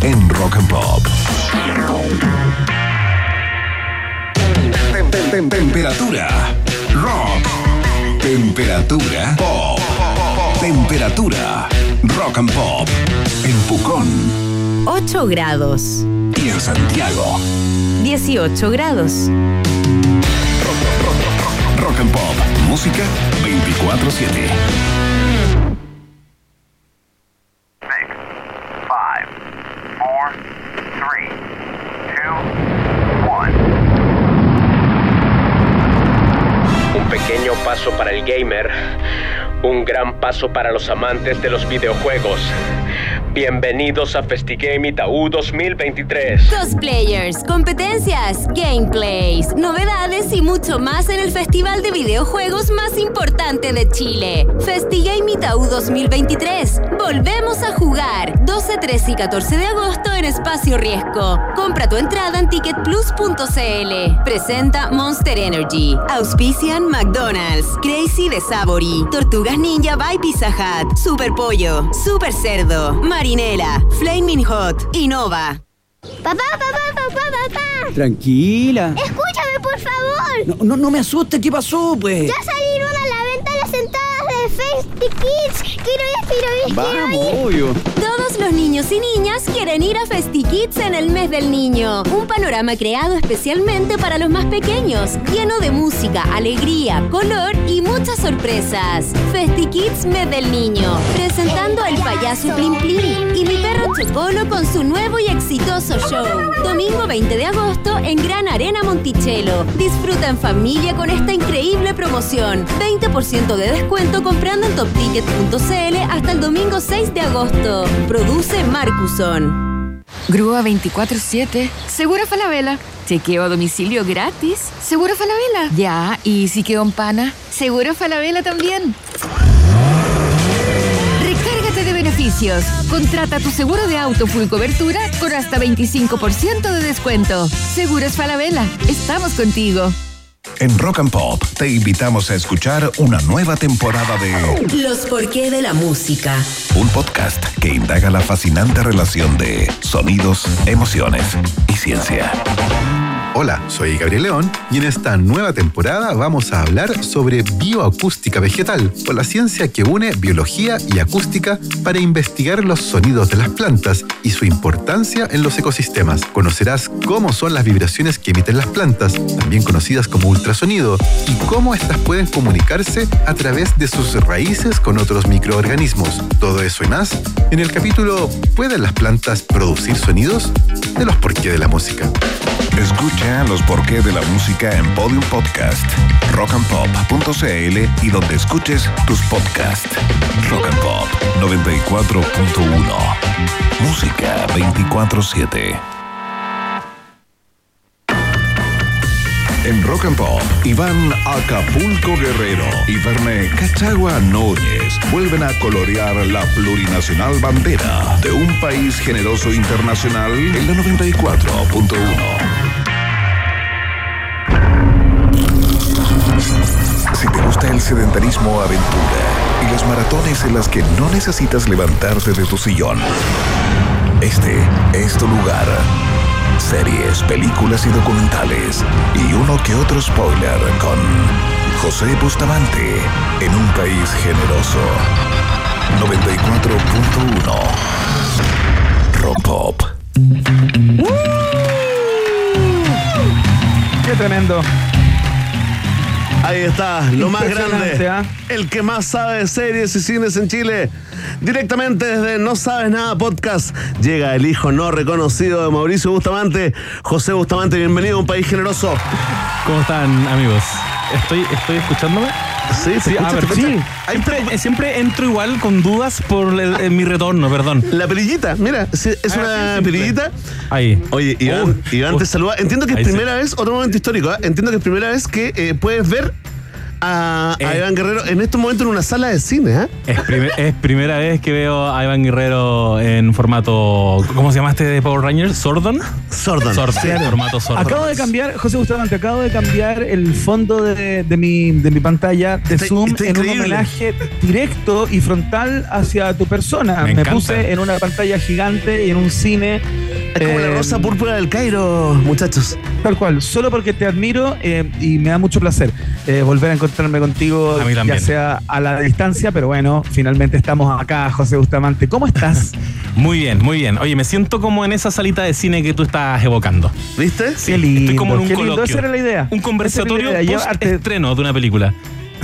Speaker 3: en Rock and Pop. Tem- tem- tem- Temperatura. Rock. Temperatura. Pop. Temperatura. Rock and Pop. En Pucón
Speaker 4: 8 grados.
Speaker 3: Y en Santiago.
Speaker 4: 18 grados.
Speaker 3: Rock and Pop. Música 24-7.
Speaker 11: Five, four, three, two, one.
Speaker 12: Un pequeño paso para el gamer, un gran paso para los amantes de los videojuegos. Bienvenidos a FestiGame Itaú 2023.
Speaker 4: Cosplayers, competencias, gameplays, novedades y mucho más en el festival de videojuegos más importante de Chile. FestiGame Itaú 2023. Volvemos a jugar. 12, 13 y 14 de agosto en Espacio Riesgo. Compra tu entrada en ticketplus.cl. Presenta Monster Energy. Auspician McDonald's, Crazy de Savory, Tortugas Ninja by Pizza Hut, Super Pollo, Super Cerdo, Marinela, Flaming Hot y Nova.
Speaker 10: Papá, papá, papá, papá.
Speaker 13: Tranquila.
Speaker 10: Escúchame, por favor.
Speaker 13: No, no, no me asustes, ¿qué pasó, pues?
Speaker 10: Ya salieron a la venta las entradas de Festi Kids. Quiero ir, quiero ir, quiero ir.
Speaker 13: obvio.
Speaker 4: Los niños y niñas quieren ir a FestiKids en el mes del niño. Un panorama creado especialmente para los más pequeños, lleno de música, alegría, color y muchas sorpresas. FestiKids Mes del Niño, presentando al payaso Plim Plim y mi perro Chocolo con su nuevo y exitoso show. Domingo 20 de agosto en Gran Arena Monticello. Disfruta en familia con esta increíble promoción. 20% de descuento comprando en topticket.cl hasta el domingo 6 de agosto. Produce Marcuson.
Speaker 14: Grúa 24-7. Seguro Falabella. Chequeo a domicilio gratis. Seguro Falabella. Ya, y si quedó en pana. Seguro Falabella también. Recárgate de beneficios. Contrata tu seguro de auto full cobertura con hasta 25% de descuento. Seguros Falabella. Estamos contigo.
Speaker 3: En Rock and Pop te invitamos a escuchar una nueva temporada de
Speaker 4: Los porqué de la música.
Speaker 3: un podcast que indaga la fascinante relación de sonidos, emociones y ciencia.
Speaker 6: Hola, soy Gabriel León y en esta nueva temporada vamos a hablar sobre bioacústica vegetal, con la ciencia que une biología y acústica para investigar los sonidos de las plantas y su importancia en los ecosistemas. Conocerás cómo son las vibraciones que emiten las plantas, también conocidas como ultrasonido, y cómo éstas pueden comunicarse a través de sus raíces con otros microorganismos. Todo eso y más en el capítulo ¿Pueden las plantas producir sonidos? de los porqué de la música.
Speaker 3: Escucha los porqué de la música en Podium Podcast, rockandpop.cl y donde escuches tus podcasts. Rock and Pop 94.1. Música 24-7. En Rock and Pop, Iván Acapulco Guerrero y Verne Cachagua Núñez vuelven a colorear la plurinacional bandera de un país generoso internacional en la 94.1. el sedentarismo aventura y las maratones en las que no necesitas levantarte de tu sillón, este es tu lugar. Series, películas y documentales y uno que otro spoiler con José Bustamante en un país generoso. 94.1 Rock Pop.
Speaker 1: Qué tremendo.
Speaker 2: Ahí está, lo más grande.
Speaker 1: ¿ah?
Speaker 2: El que más sabe de series y cines en Chile. Directamente desde No Sabes Nada Podcast llega el hijo no reconocido de Mauricio Bustamante. José Bustamante, bienvenido a un país generoso.
Speaker 15: ¿Cómo están, amigos? ¿Estoy, estoy escuchándome?
Speaker 2: Sí, te
Speaker 15: sí, a ver,
Speaker 2: te
Speaker 15: sí. Siempre, siempre entro igual con dudas por el- mi retorno, perdón.
Speaker 2: La perillita, mira, es
Speaker 15: Ah,
Speaker 2: una
Speaker 15: sí,
Speaker 2: perillita.
Speaker 15: Ahí.
Speaker 2: Oye, Iván,
Speaker 15: Uh,
Speaker 2: Iván
Speaker 15: uh.
Speaker 2: te saluda. Entiendo que es
Speaker 15: sí.
Speaker 2: primera vez, otro momento histórico, ¿ah? entiendo que es primera vez que eh, puedes ver a, a
Speaker 15: Eh.
Speaker 2: Iván Guerrero en estos momentos en una sala de cine, ¿eh?
Speaker 15: Es, primer- es primera vez que veo a Iván Guerrero en formato. ¿Cómo se llama este de Power Rangers? ¿Sordon?
Speaker 2: Sordon.
Speaker 15: Sordon,
Speaker 1: Claro.
Speaker 15: formato Sordon.
Speaker 1: Acabo de cambiar, José Bustamante, acabo de cambiar el fondo de, de mi, de mi pantalla de
Speaker 2: Está-
Speaker 1: Zoom
Speaker 2: está
Speaker 1: en un homenaje directo y frontal hacia tu persona.
Speaker 15: Me
Speaker 1: Me, puse en una pantalla gigante y en un cine.
Speaker 2: Es como la rosa púrpura del Cairo, muchachos.
Speaker 1: Tal cual, solo porque te admiro eh, y me da mucho placer eh, volver a encontrarme contigo,
Speaker 15: A mí también.
Speaker 1: ya sea a la distancia, pero bueno, finalmente estamos acá, José Bustamante. ¿Cómo estás?
Speaker 15: Muy bien, muy bien. Oye, me siento como en esa salita de cine que tú estás evocando.
Speaker 2: ¿Viste?
Speaker 15: Sí,
Speaker 1: Qué lindo,
Speaker 15: estoy como en un
Speaker 1: qué lindo,
Speaker 15: coloquio.
Speaker 1: esa era la idea.
Speaker 15: Un conversatorio
Speaker 1: llevarte-
Speaker 15: post-estreno de una película.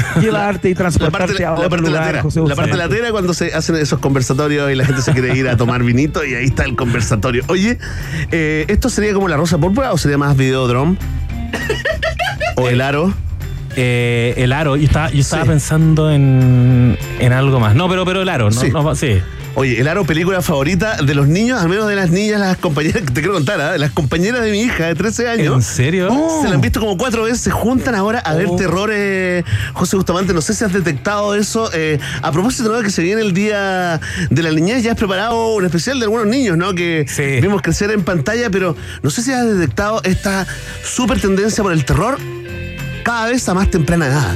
Speaker 1: Llevarte y
Speaker 2: La
Speaker 1: transportarte
Speaker 2: parte,
Speaker 1: a
Speaker 2: la
Speaker 1: otro
Speaker 2: parte
Speaker 1: lugar. José
Speaker 2: La parte latera cuando se hacen esos conversatorios y la gente se quiere ir a tomar vinito y ahí está el conversatorio. Oye, eh, ¿esto sería como la rosa púrpura o sería más videodrome? ¿O el aro?
Speaker 15: Eh, el aro, yo estaba, yo estaba
Speaker 2: Sí.
Speaker 15: pensando en, en algo más. No, pero, pero el aro, ¿no?
Speaker 2: Sí.
Speaker 15: No, sí.
Speaker 2: Oye, el aro, película favorita de los niños, al menos de las niñas, las compañeras, te quiero contar, ¿ah? las compañeras de mi hija de 13 años.
Speaker 15: ¿En serio?
Speaker 2: Se la han visto como cuatro veces, se juntan ahora a ver
Speaker 15: Oh.
Speaker 2: terrores. José Bustamante, no sé si has detectado eso. Eh, a propósito, ¿no? que se viene el día de la niñez, ya has preparado un especial de algunos niños, ¿no? Que
Speaker 15: Sí.
Speaker 2: vimos crecer en pantalla, pero no sé si has detectado esta súper tendencia por el terror cada vez a más temprana edad.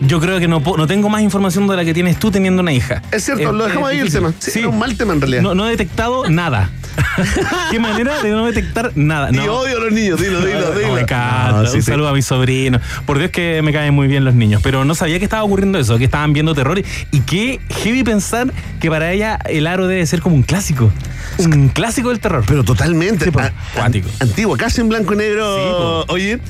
Speaker 15: Yo creo que no, no tengo más información de la que tienes tú teniendo una hija.
Speaker 2: Es cierto,
Speaker 15: Eh,
Speaker 2: lo dejamos
Speaker 15: eh,
Speaker 2: ahí el tema. Sí, era un mal tema en realidad.
Speaker 15: No, no he detectado nada. ¿Qué manera de no detectar nada?
Speaker 2: Y
Speaker 15: No.
Speaker 2: odio a los niños, dilo, dilo,
Speaker 15: No,
Speaker 2: dilo.
Speaker 15: me encanta.
Speaker 2: No, sí,
Speaker 15: un
Speaker 2: sí.
Speaker 15: saludo a mi sobrino. Por Dios que me caen muy bien los niños. Pero no sabía que estaba ocurriendo eso, que estaban viendo terror. Y, y qué heavy pensar que para ella el aro debe ser como un clásico. Un clásico del terror.
Speaker 2: Pero totalmente.
Speaker 15: Sí, po.
Speaker 2: a-
Speaker 15: Cuático.
Speaker 2: Antiguo, casi en blanco y negro.
Speaker 15: Sí.
Speaker 2: Oye,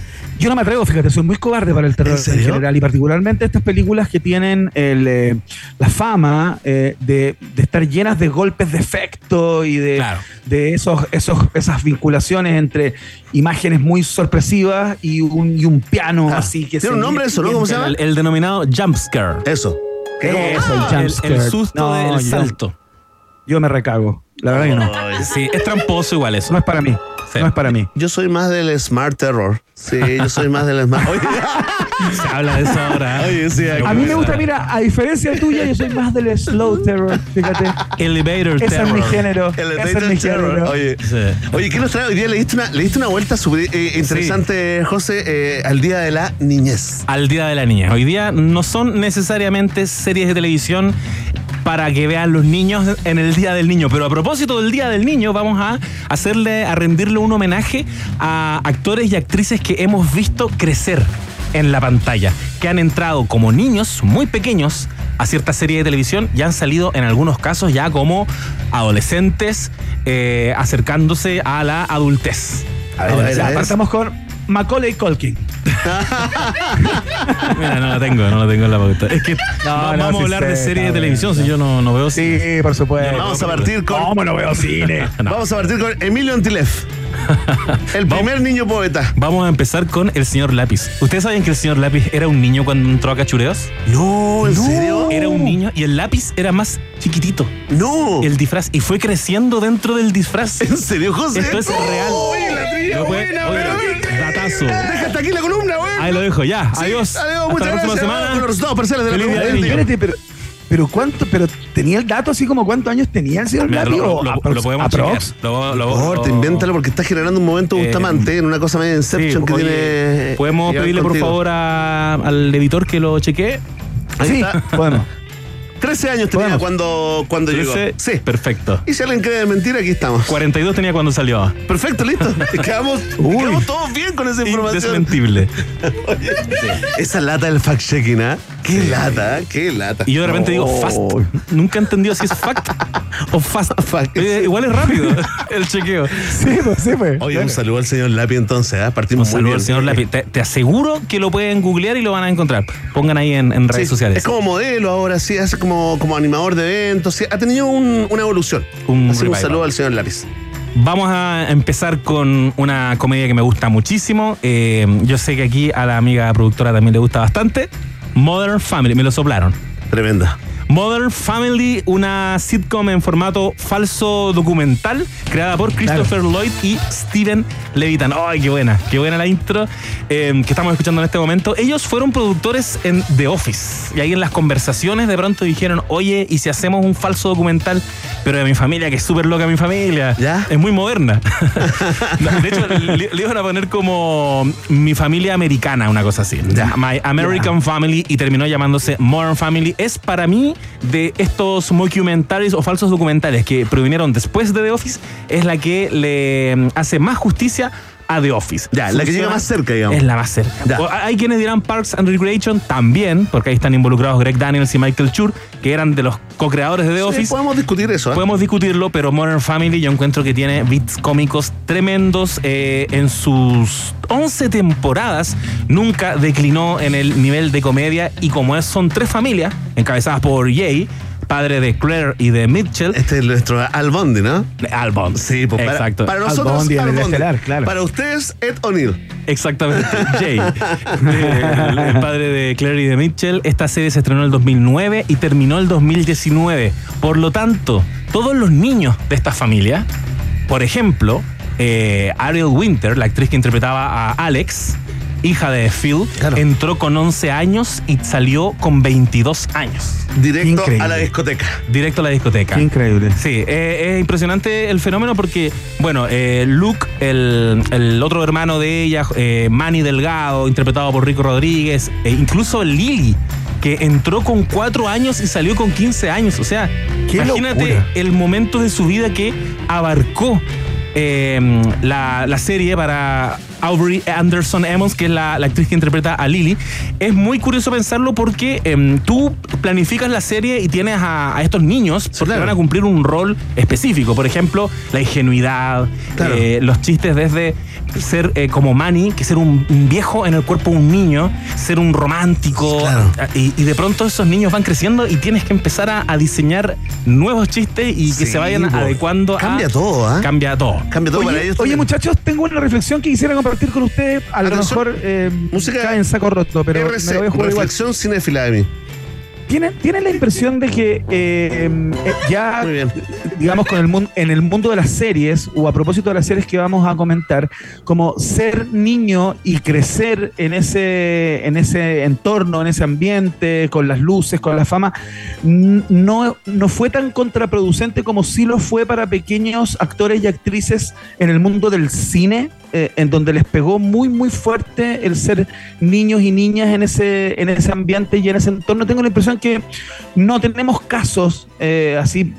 Speaker 1: Yo no me atrevo, fíjate, soy muy cobarde para el terror
Speaker 2: ¿En
Speaker 1: general y particularmente estas películas que tienen el, eh, la fama eh, de, de estar llenas de golpes de efecto y de,
Speaker 15: Claro.
Speaker 1: de esos, esos, esas vinculaciones entre imágenes muy sorpresivas y un, y un piano
Speaker 2: Ah,
Speaker 1: así que
Speaker 2: tiene un nombre eso, ¿no? ¿Cómo se llama?
Speaker 15: El, el denominado jump scare.
Speaker 2: eso.
Speaker 1: Eso, el
Speaker 15: el,
Speaker 1: jumpscare.
Speaker 15: el susto
Speaker 1: No,
Speaker 15: del
Speaker 1: yo-
Speaker 15: salto.
Speaker 1: Yo me recago, la verdad que no.
Speaker 15: Sí, es tramposo igual eso.
Speaker 1: No es para mí. No es para mí.
Speaker 2: Yo soy más del Smart Terror. Sí, yo soy más del Smart. Oye,
Speaker 15: Se habla de eso ahora.
Speaker 2: Oye, sí,
Speaker 1: A mí me gusta, mira, a diferencia tuya, yo soy más del slow terror, fíjate.
Speaker 15: Elevator
Speaker 1: Ese es
Speaker 15: terror.
Speaker 1: mi género.
Speaker 2: el
Speaker 1: Ese es mi
Speaker 2: Terror.
Speaker 1: género.
Speaker 2: Oye,
Speaker 15: Sí.
Speaker 2: oye, ¿qué nos trae hoy día? Le diste una, le diste una vuelta súper eh, interesante, José, eh, al Día de la Niñez.
Speaker 15: al Día de la Niña. Hoy día no son necesariamente series de televisión para que vean los niños en el Día del Niño. Pero a propósito del Día del Niño, vamos a hacerle, a rendirle un homenaje a actores y actrices que hemos visto crecer en la pantalla, que han entrado como niños muy pequeños a cierta serie de televisión y han salido en algunos casos ya como adolescentes eh, acercándose a la adultez.
Speaker 2: A ver, a ver,
Speaker 1: Ya,
Speaker 2: a ver.
Speaker 1: partamos con Macaulay Culkin.
Speaker 15: Mira, no lo tengo, no lo tengo en la pauta. Es que
Speaker 1: No,
Speaker 15: va-
Speaker 1: no,
Speaker 15: vamos a hablar de
Speaker 1: sé,
Speaker 15: series de televisión, si yo no, no veo
Speaker 1: Sí, por supuesto.
Speaker 2: Vamos a partir con.
Speaker 1: ¿Cómo no veo cine?
Speaker 15: No.
Speaker 2: Vamos a partir con Emilio Antilef. El
Speaker 15: Vamos.
Speaker 2: primer niño poeta.
Speaker 15: Vamos a empezar con el señor Lápiz. ¿Ustedes saben que el señor Lápiz era un niño cuando entró a Cachureos?
Speaker 2: No, ¿en serio?
Speaker 15: Era un niño y el lápiz era más chiquitito.
Speaker 2: No.
Speaker 15: El disfraz. Y fue creciendo dentro del disfraz.
Speaker 2: ¿En serio, José?
Speaker 15: Esto es real.
Speaker 2: Oye, la trilla buena,
Speaker 15: oye,
Speaker 2: pero-
Speaker 15: datazo.
Speaker 2: Deja hasta aquí la columna, güey.
Speaker 15: Ahí lo dejo, ya.
Speaker 2: Sí,
Speaker 15: Adiós.
Speaker 2: adiós,
Speaker 15: Hasta
Speaker 2: muchas
Speaker 15: la próxima
Speaker 2: gracias.
Speaker 15: semana.
Speaker 2: Con los resultados parciales de la
Speaker 15: Feliz Día
Speaker 2: pregunta.
Speaker 1: Espérate, pero, pero cuánto, pero tenía el dato así como cuántos años tenía el señor
Speaker 15: Mira, lo,
Speaker 1: o
Speaker 15: lo-
Speaker 1: aprox-
Speaker 15: lo podemos
Speaker 1: aprox?
Speaker 15: chequear. Lo- lo-
Speaker 2: Por favor,
Speaker 15: lo-
Speaker 2: te invéntalo porque estás generando un momento
Speaker 15: Eh,
Speaker 2: Bustamante en una cosa medio Inception
Speaker 15: Sí,
Speaker 2: que
Speaker 15: oye,
Speaker 2: tiene.
Speaker 15: ¿Podemos pedirle por favor a- al editor que lo chequee?
Speaker 2: Ahí
Speaker 1: Sí,
Speaker 2: está.
Speaker 1: podemos.
Speaker 2: 13 años tenía
Speaker 1: Podemos.
Speaker 2: cuando, cuando llegó. Sí.
Speaker 15: Perfecto.
Speaker 2: Y si alguien cree de mentira, aquí estamos.
Speaker 15: 42 tenía cuando salió.
Speaker 2: Perfecto, listo. quedamos, quedamos todos bien con esa información.
Speaker 15: Indesmentible.
Speaker 2: Esa lata del fact-checking, ¿ah? Qué lata, ¿eh? qué lata.
Speaker 15: Y yo de repente digo fast. Nunca he entendido si es fact o fast.
Speaker 2: Fact.
Speaker 15: Eh, igual es rápido el chequeo.
Speaker 1: Sí, pues, sí, pues.
Speaker 2: Oye, un saludo al señor Lapi entonces.
Speaker 15: Un
Speaker 2: Partimos muy
Speaker 15: saludo
Speaker 2: bien.
Speaker 15: al señor Lápiz. Te, te aseguro que lo pueden googlear y lo van a encontrar. Pongan ahí en, en redes
Speaker 2: Sí,
Speaker 15: sociales.
Speaker 2: Es como modelo ahora, sí, hace como, como animador de eventos, sí, ha tenido un- una evolución.
Speaker 15: Un
Speaker 2: Así un saludo al señor Lápiz.
Speaker 15: Vamos a empezar con una comedia que me gusta muchísimo. Eh, yo sé que aquí a la amiga productora también le gusta bastante. Modern Family, me lo soplaron.
Speaker 2: Tremenda.
Speaker 15: Modern Family, una sitcom en formato falso documental, creada por Christopher Lloyd y Steven Levitan. ¡Ay, qué buena! Qué buena la intro eh, que estamos escuchando en este momento. Ellos fueron productores en The Office. Y ahí en las conversaciones de pronto dijeron, oye, ¿y si hacemos un falso documental? Pero de mi familia, que es súper loca mi familia.
Speaker 2: ¿Ya?
Speaker 15: Es muy moderna. de hecho, le, le iban a poner como mi familia americana, una cosa así. My American Family y terminó llamándose Modern Family. Es para mí de estos mockumentaries o falsos documentales que provinieron después de The Office, es la que le mm, hace más justicia a The Office.
Speaker 2: Ya, la que llega más cerca, digamos.
Speaker 15: Es la más cerca. O Hay quienes dirán Parks and Recreation también, porque ahí están involucrados Greg Daniels y Michael Schur, que eran de los co-creadores de The
Speaker 2: Sí,
Speaker 15: Office.
Speaker 2: podemos discutir eso. ¿eh?
Speaker 15: Podemos discutirlo, pero Modern Family yo encuentro que tiene beats cómicos tremendos. eh, en sus 11 temporadas nunca declinó en el nivel de comedia y como es, son tres familias encabezadas por Jay, padre de Claire y de Mitchell.
Speaker 2: Este es nuestro Al Bundy, ¿no?
Speaker 15: Al Bond.
Speaker 2: Sí, pues para,
Speaker 15: Exacto.
Speaker 2: para
Speaker 1: Al
Speaker 2: nosotros Al
Speaker 1: estelar, claro.
Speaker 2: Para ustedes, Ed O'Neill.
Speaker 15: Exactamente, Jay, el, el padre de Claire y de Mitchell. Esta serie se estrenó en el 2009 y terminó el 2019. Por lo tanto, todos los niños de esta familia, por ejemplo, eh, Ariel Winter, la actriz que interpretaba a Alex, hija de Phil, entró con 11 años y salió con 22 años.
Speaker 2: Directo
Speaker 1: Increíble.
Speaker 2: a la discoteca.
Speaker 15: Directo a la discoteca.
Speaker 1: Qué increíble.
Speaker 15: Sí, eh, es impresionante el fenómeno porque, bueno, eh, Luke, el, el otro hermano de ella, eh, Manny Delgado, interpretado por Rico Rodríguez, e incluso Lily, que entró con 4 años y salió con 15 años. O sea,
Speaker 1: Qué
Speaker 15: imagínate
Speaker 1: locura.
Speaker 15: el momento de su vida que abarcó eh, la, la serie para Aubrey Anderson Emmons, que es la, la actriz que interpreta a Lily. Es muy curioso pensarlo porque em, tú planificas la serie y tienes a, a estos niños porque
Speaker 2: claro.
Speaker 15: van a cumplir un rol específico. Por ejemplo, la ingenuidad,
Speaker 2: Claro.
Speaker 15: eh, los chistes desde ser eh, como Manny, que ser un, un viejo en el cuerpo de un niño, ser un romántico.
Speaker 2: Claro.
Speaker 15: Y, y de pronto esos niños van creciendo y tienes que empezar a, a diseñar nuevos chistes y que
Speaker 2: Sí,
Speaker 15: se vayan adecuando a...
Speaker 2: Cambia todo, ¿ah?
Speaker 15: Cambia todo.
Speaker 2: Cambia todo para
Speaker 1: Oye,
Speaker 2: ellos.
Speaker 1: oye, muchachos, tengo una reflexión que quisiera compartir con ustedes. A lo mejor eh,
Speaker 2: Música
Speaker 1: cae en saco roto, pero me
Speaker 2: RC,
Speaker 1: lo voy a jugar igual.
Speaker 2: reflexión cinéfila de mí.
Speaker 1: ¿Tienen, tienen la impresión de que eh, eh, ya, digamos, con el mundo, en el mundo de las series, o a propósito de las series que vamos a comentar, como ser niño y crecer en ese, en ese entorno, en ese ambiente, con las luces, con la fama, no, no fue tan contraproducente como sí lo fue para pequeños actores y actrices en el mundo del cine? Eh, en donde les pegó muy muy fuerte el ser niños y niñas en ese en ese ambiente y en ese entorno tengo la impresión que no tenemos casos eh, así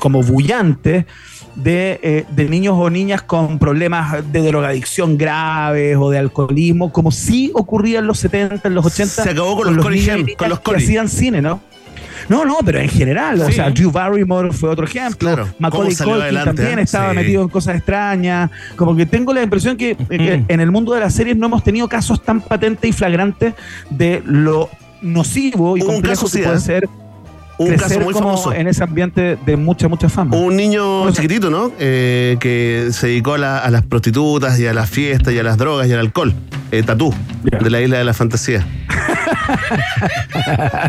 Speaker 1: como bullantes de, eh, de niños o niñas con problemas de drogadicción graves o de alcoholismo, como sí ocurría en los 70, en los 80.
Speaker 2: Se acabó con los
Speaker 1: niños
Speaker 2: con los
Speaker 1: que hacían cine, ¿no? No, no, pero en general, o sea, Drew Barrymore fue otro ejemplo.
Speaker 2: Claro,
Speaker 1: Macaulay Culkin
Speaker 2: adelante,
Speaker 1: también
Speaker 2: ¿eh?
Speaker 1: estaba
Speaker 2: Sí.
Speaker 1: metido en cosas extrañas. Como que tengo la impresión que, eh, que
Speaker 15: Ujú.
Speaker 1: en el mundo de las series no hemos tenido casos tan patentes y flagrantes de lo nocivo y complejo
Speaker 2: caso,
Speaker 1: que puede
Speaker 2: ¿eh?
Speaker 1: ser
Speaker 2: Un
Speaker 1: crecer
Speaker 2: caso muy
Speaker 1: como
Speaker 2: famoso.
Speaker 1: en ese ambiente de mucha, mucha fama.
Speaker 2: Un niño chiquitito, ¿no? Eh, que se dedicó a, la- a las prostitutas y a las fiestas y a las drogas y al alcohol. Eh, Tatú, de la isla de la fantasía.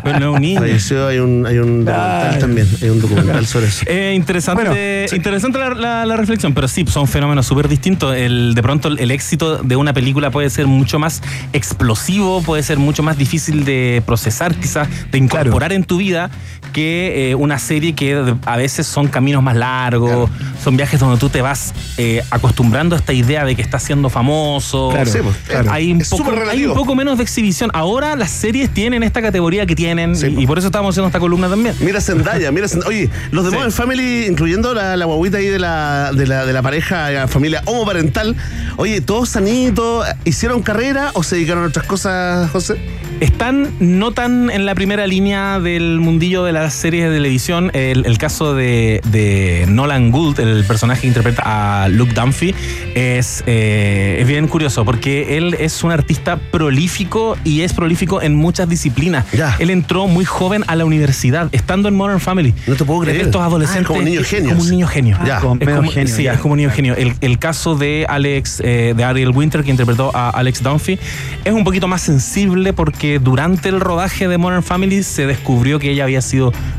Speaker 15: Pero no es un niño.
Speaker 2: Falleció, hay un, hay un documental
Speaker 1: Ay.
Speaker 2: también. Hay un documental sobre eso.
Speaker 15: Eh, interesante
Speaker 1: Bueno, sí.
Speaker 15: interesante la, la- la reflexión, pero sí, son fenómenos súper distintos. El, de pronto el, el éxito de una película puede ser mucho más explosivo, puede ser mucho más difícil de procesar, quizás, de incorporar en tu vida, que eh, una serie que a veces son caminos más largos, son viajes donde tú te vas eh, acostumbrando a esta idea de que estás siendo famoso.
Speaker 1: Claro,
Speaker 2: Sí, pues,
Speaker 1: claro.
Speaker 15: Hay un, poco, hay un poco menos de exhibición. Ahora las series tienen esta categoría que tienen
Speaker 2: Sí,
Speaker 15: y,
Speaker 2: pues.
Speaker 15: y por eso estamos haciendo esta columna también.
Speaker 2: Mira Zendaya, mira Zendaya. Oye, los de
Speaker 15: Sí.
Speaker 2: Modern Family, incluyendo la, la guaguita ahí de la, de la, de la pareja, la familia homoparental, oye, todos sanitos, ¿hicieron carrera o se dedicaron a otras cosas, José?
Speaker 15: Están no tan en la primera línea del mundillo de las series de televisión. El, el caso de, de Nolan Gould, el personaje que interpreta a Luke Dunphy, es, eh, es bien curioso porque él es un artista prolífico y es prolífico en muchas disciplinas. Él entró muy joven a la universidad, estando en Modern Family.
Speaker 2: No te puedo creer.
Speaker 15: Estos
Speaker 2: Ah,
Speaker 15: adolescentes.
Speaker 2: como niño
Speaker 15: es
Speaker 2: genio.
Speaker 15: Como un niño genio.
Speaker 2: Ya.
Speaker 15: Es
Speaker 2: Como
Speaker 1: medio
Speaker 15: como-
Speaker 1: genio,
Speaker 15: sí,
Speaker 1: ya.
Speaker 15: es como un niño genio. El, el caso de Alex, eh, de Ariel Winter, que interpretó a Alex Dunphy, es un poquito más sensible porque durante el rodaje de Modern Family se descubrió que ella había sido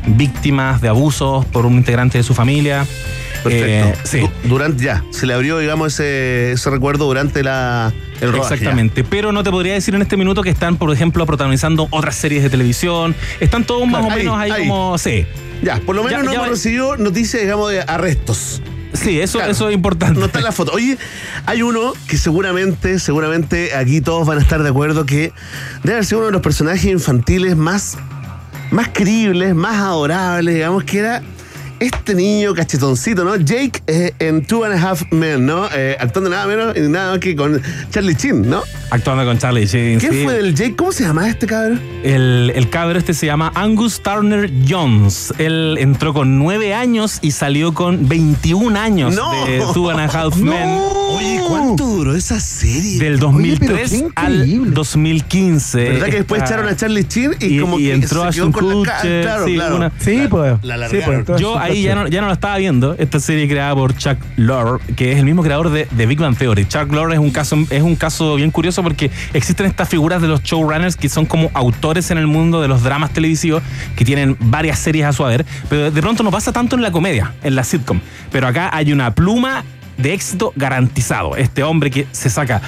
Speaker 15: víctima de abusos por un integrante de su familia.
Speaker 2: Perfecto.
Speaker 15: Eh, sí.
Speaker 2: Du- Durante, ya, se le abrió, digamos, ese, ese recuerdo durante la, el rodaje.
Speaker 15: Exactamente, pero no te podría decir en este minuto que están, por ejemplo, protagonizando otras series de televisión. Están todos más
Speaker 2: Claro,
Speaker 15: o menos ahí,
Speaker 2: ahí, ahí.
Speaker 15: como. Sí.
Speaker 2: Ya, por lo menos
Speaker 15: Ya-
Speaker 2: no
Speaker 15: ya
Speaker 2: hemos
Speaker 15: va-
Speaker 2: recibido noticias, digamos, de arrestos.
Speaker 15: Sí, eso,
Speaker 2: Claro.
Speaker 15: eso es importante.
Speaker 2: No está en la foto. Oye, hay uno que seguramente, seguramente aquí todos van a estar de acuerdo que debe haber sido uno de los personajes infantiles más, más creíbles, más adorables, digamos, que era este niño cachetoncito, ¿no? Jake eh, en Two and a Half Men, ¿no? Eh, actuando nada menos y nada más que con Charlie Chin, ¿no?
Speaker 15: Actuando con Charlie Sheen.
Speaker 2: ¿Qué
Speaker 15: sí.
Speaker 2: fue del Jake? ¿Cómo se llama este cabrón?
Speaker 15: El, el cabro este se llama Angus Turner Jones. Él entró con 9 años y salió con 21 años
Speaker 2: ¡No!
Speaker 15: de Two and a Half Men.
Speaker 2: Oye, ¿cuánto duró esa serie?
Speaker 15: Del
Speaker 1: Oye, pero
Speaker 15: 2003
Speaker 1: qué
Speaker 15: al
Speaker 1: increíble.
Speaker 15: 2015.
Speaker 2: ¿Verdad que después echaron a Charlie Chin y,
Speaker 15: y,
Speaker 2: como
Speaker 15: y
Speaker 2: que
Speaker 15: entró
Speaker 2: se quedó
Speaker 15: Ashton
Speaker 2: con la cara? Claro,
Speaker 15: sí,
Speaker 2: claro.
Speaker 15: una-
Speaker 1: Sí, pues.
Speaker 2: La
Speaker 1: Sí, pues, entonces,
Speaker 15: Yo ahí ya no, ya no la estaba viendo. Esta serie creada por Chuck Lorre, que es el mismo creador de, de Big Bang Theory. Chuck Lorre es un caso, es un caso bien curioso porque existen estas figuras de los showrunners que son como autores en el mundo de los dramas televisivos que tienen varias series a su haber, pero de pronto no pasa tanto en la comedia, en la sitcom. Pero acá hay una pluma de éxito garantizado. Este hombre que se saca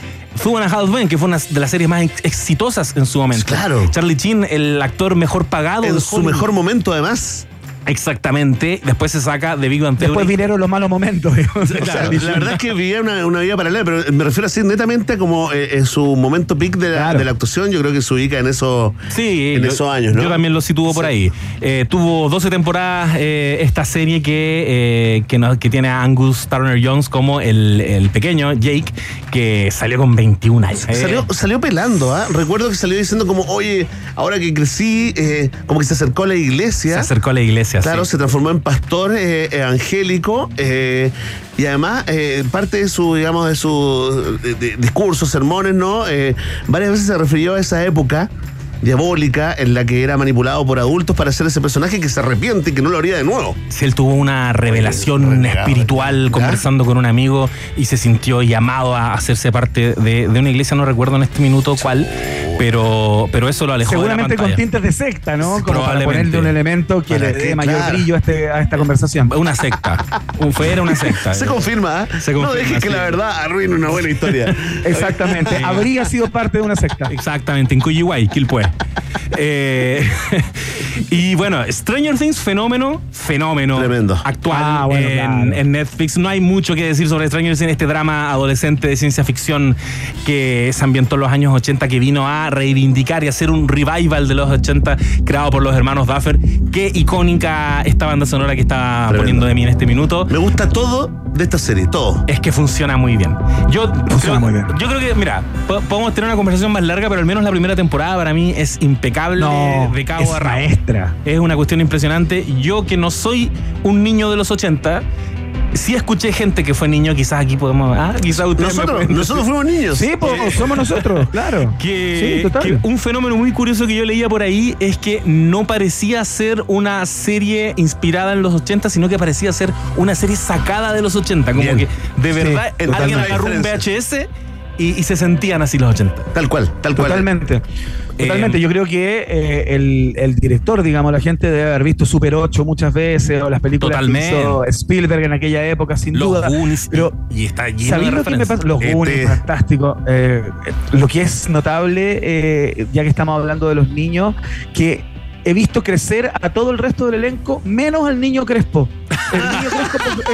Speaker 15: Two and a Half Men, que fue una de las series más ex- exitosas en su momento.
Speaker 2: Claro.
Speaker 15: Charlie Chin, el actor mejor pagado
Speaker 2: En
Speaker 15: de
Speaker 2: su mejor momento, además.
Speaker 15: Exactamente. Después se saca de Big Bang Theory.
Speaker 1: Después vinieron los malos momentos. digamos.
Speaker 2: O sea, la verdad es que vivía una, una vida paralela, pero me refiero así netamente como eh, en su momento peak de la,
Speaker 1: Claro.
Speaker 2: de la actuación. Yo creo que se ubica en eso,
Speaker 15: Sí,
Speaker 2: en
Speaker 15: yo-
Speaker 2: esos años, ¿no?
Speaker 15: Yo también lo situo por ahí. Eh, tuvo 12 temporadas eh, esta serie que, eh, que, tiene a Angus Turner Jones como el, el pequeño Jake, que salió con 21 años. Eh,
Speaker 2: Salió, salió pelando, ¿ah? Recuerdo que salió diciendo como, oye, ahora que crecí, eh, como que se acercó a la iglesia.
Speaker 15: se acercó a la iglesia.
Speaker 2: Claro,
Speaker 15: sí.
Speaker 2: se transformó en pastor eh, evangélico eh, y además eh, parte de su, digamos, de su de- de discursos, sermones, ¿no? Eh, varias veces se refirió a esa época diabólica en la que era manipulado por adultos para ser ese personaje que se arrepiente y que no lo haría de nuevo.
Speaker 15: Sí, él tuvo una revelación
Speaker 2: renegado,
Speaker 15: espiritual conversando con un amigo y se sintió llamado a hacerse parte de, de una iglesia, no recuerdo en este minuto cuál, pero, pero eso lo alejó
Speaker 1: Seguramente
Speaker 15: de la
Speaker 1: con tintes de secta, ¿no? Como para ponerle un elemento que
Speaker 2: ¿Para
Speaker 1: le dé mayor
Speaker 2: Claro.
Speaker 1: brillo a, este- a esta conversación.
Speaker 15: Una secta. Fue, era una secta.
Speaker 2: Se confirma.
Speaker 15: Se
Speaker 2: no dejes que
Speaker 15: sí.
Speaker 2: la verdad arruine una buena historia.
Speaker 1: Exactamente. Habría sido parte de una secta.
Speaker 15: Exactamente, en Cuyiguay, Quilpue. Eh, y bueno, Stranger Things, fenómeno, fenómeno.
Speaker 2: Tremendo.
Speaker 15: Actual
Speaker 1: Ah, bueno,
Speaker 15: en,
Speaker 1: claro.
Speaker 15: en Netflix. No hay mucho que decir sobre Stranger Things, este drama adolescente de ciencia ficción que se ambientó en los años 80, que vino a reivindicar y hacer un revival de los 80 creado por los hermanos Duffer. Qué icónica esta banda sonora que está
Speaker 2: Tremendo.
Speaker 15: poniendo de mí en este minuto.
Speaker 2: Me gusta todo de esta serie, todo.
Speaker 15: Es que funciona muy bien. Yo
Speaker 1: Funciona
Speaker 15: creo,
Speaker 1: muy bien.
Speaker 15: Yo creo que, mira, po- podemos tener una conversación más larga, pero al menos la primera temporada para mí es impecable
Speaker 1: No,
Speaker 15: de cabo
Speaker 1: es
Speaker 15: a rabo.
Speaker 1: maestra.
Speaker 15: Es una cuestión impresionante. Yo que no soy un niño de los 80, sí escuché gente que fue niño, quizás aquí podemos... Ah, quizás ustedes
Speaker 2: Nosotros, nosotros fuimos niños.
Speaker 1: Sí, somos nosotros, claro.
Speaker 15: que,
Speaker 1: Sí, total.
Speaker 15: que un fenómeno muy curioso que yo leía por ahí es que no parecía ser una serie inspirada en los 80, sino que parecía ser una serie sacada de los 80. Como
Speaker 2: Bien.
Speaker 15: que de
Speaker 1: Sí,
Speaker 15: verdad alguien agarró un VHS y, y se sentían así los 80.
Speaker 2: Tal cual, tal cual.
Speaker 1: Totalmente. Totalmente.
Speaker 15: Eh,
Speaker 1: Yo creo que eh, el, el director, digamos, la gente debe haber visto Super 8 muchas veces o las películas
Speaker 15: Totalmente.
Speaker 1: que hizo Spielberg en aquella época, sin
Speaker 15: Los
Speaker 1: duda.
Speaker 15: Goonies,
Speaker 1: Pero
Speaker 15: y está lleno de
Speaker 1: ¿Sabéis lo que me pasa? Los
Speaker 2: Este-
Speaker 1: Goonies, fantástico. Eh, lo que es notable, eh, ya que estamos hablando de los niños, que he visto crecer a todo el resto del elenco, menos al niño Crespo. El niño Crespo.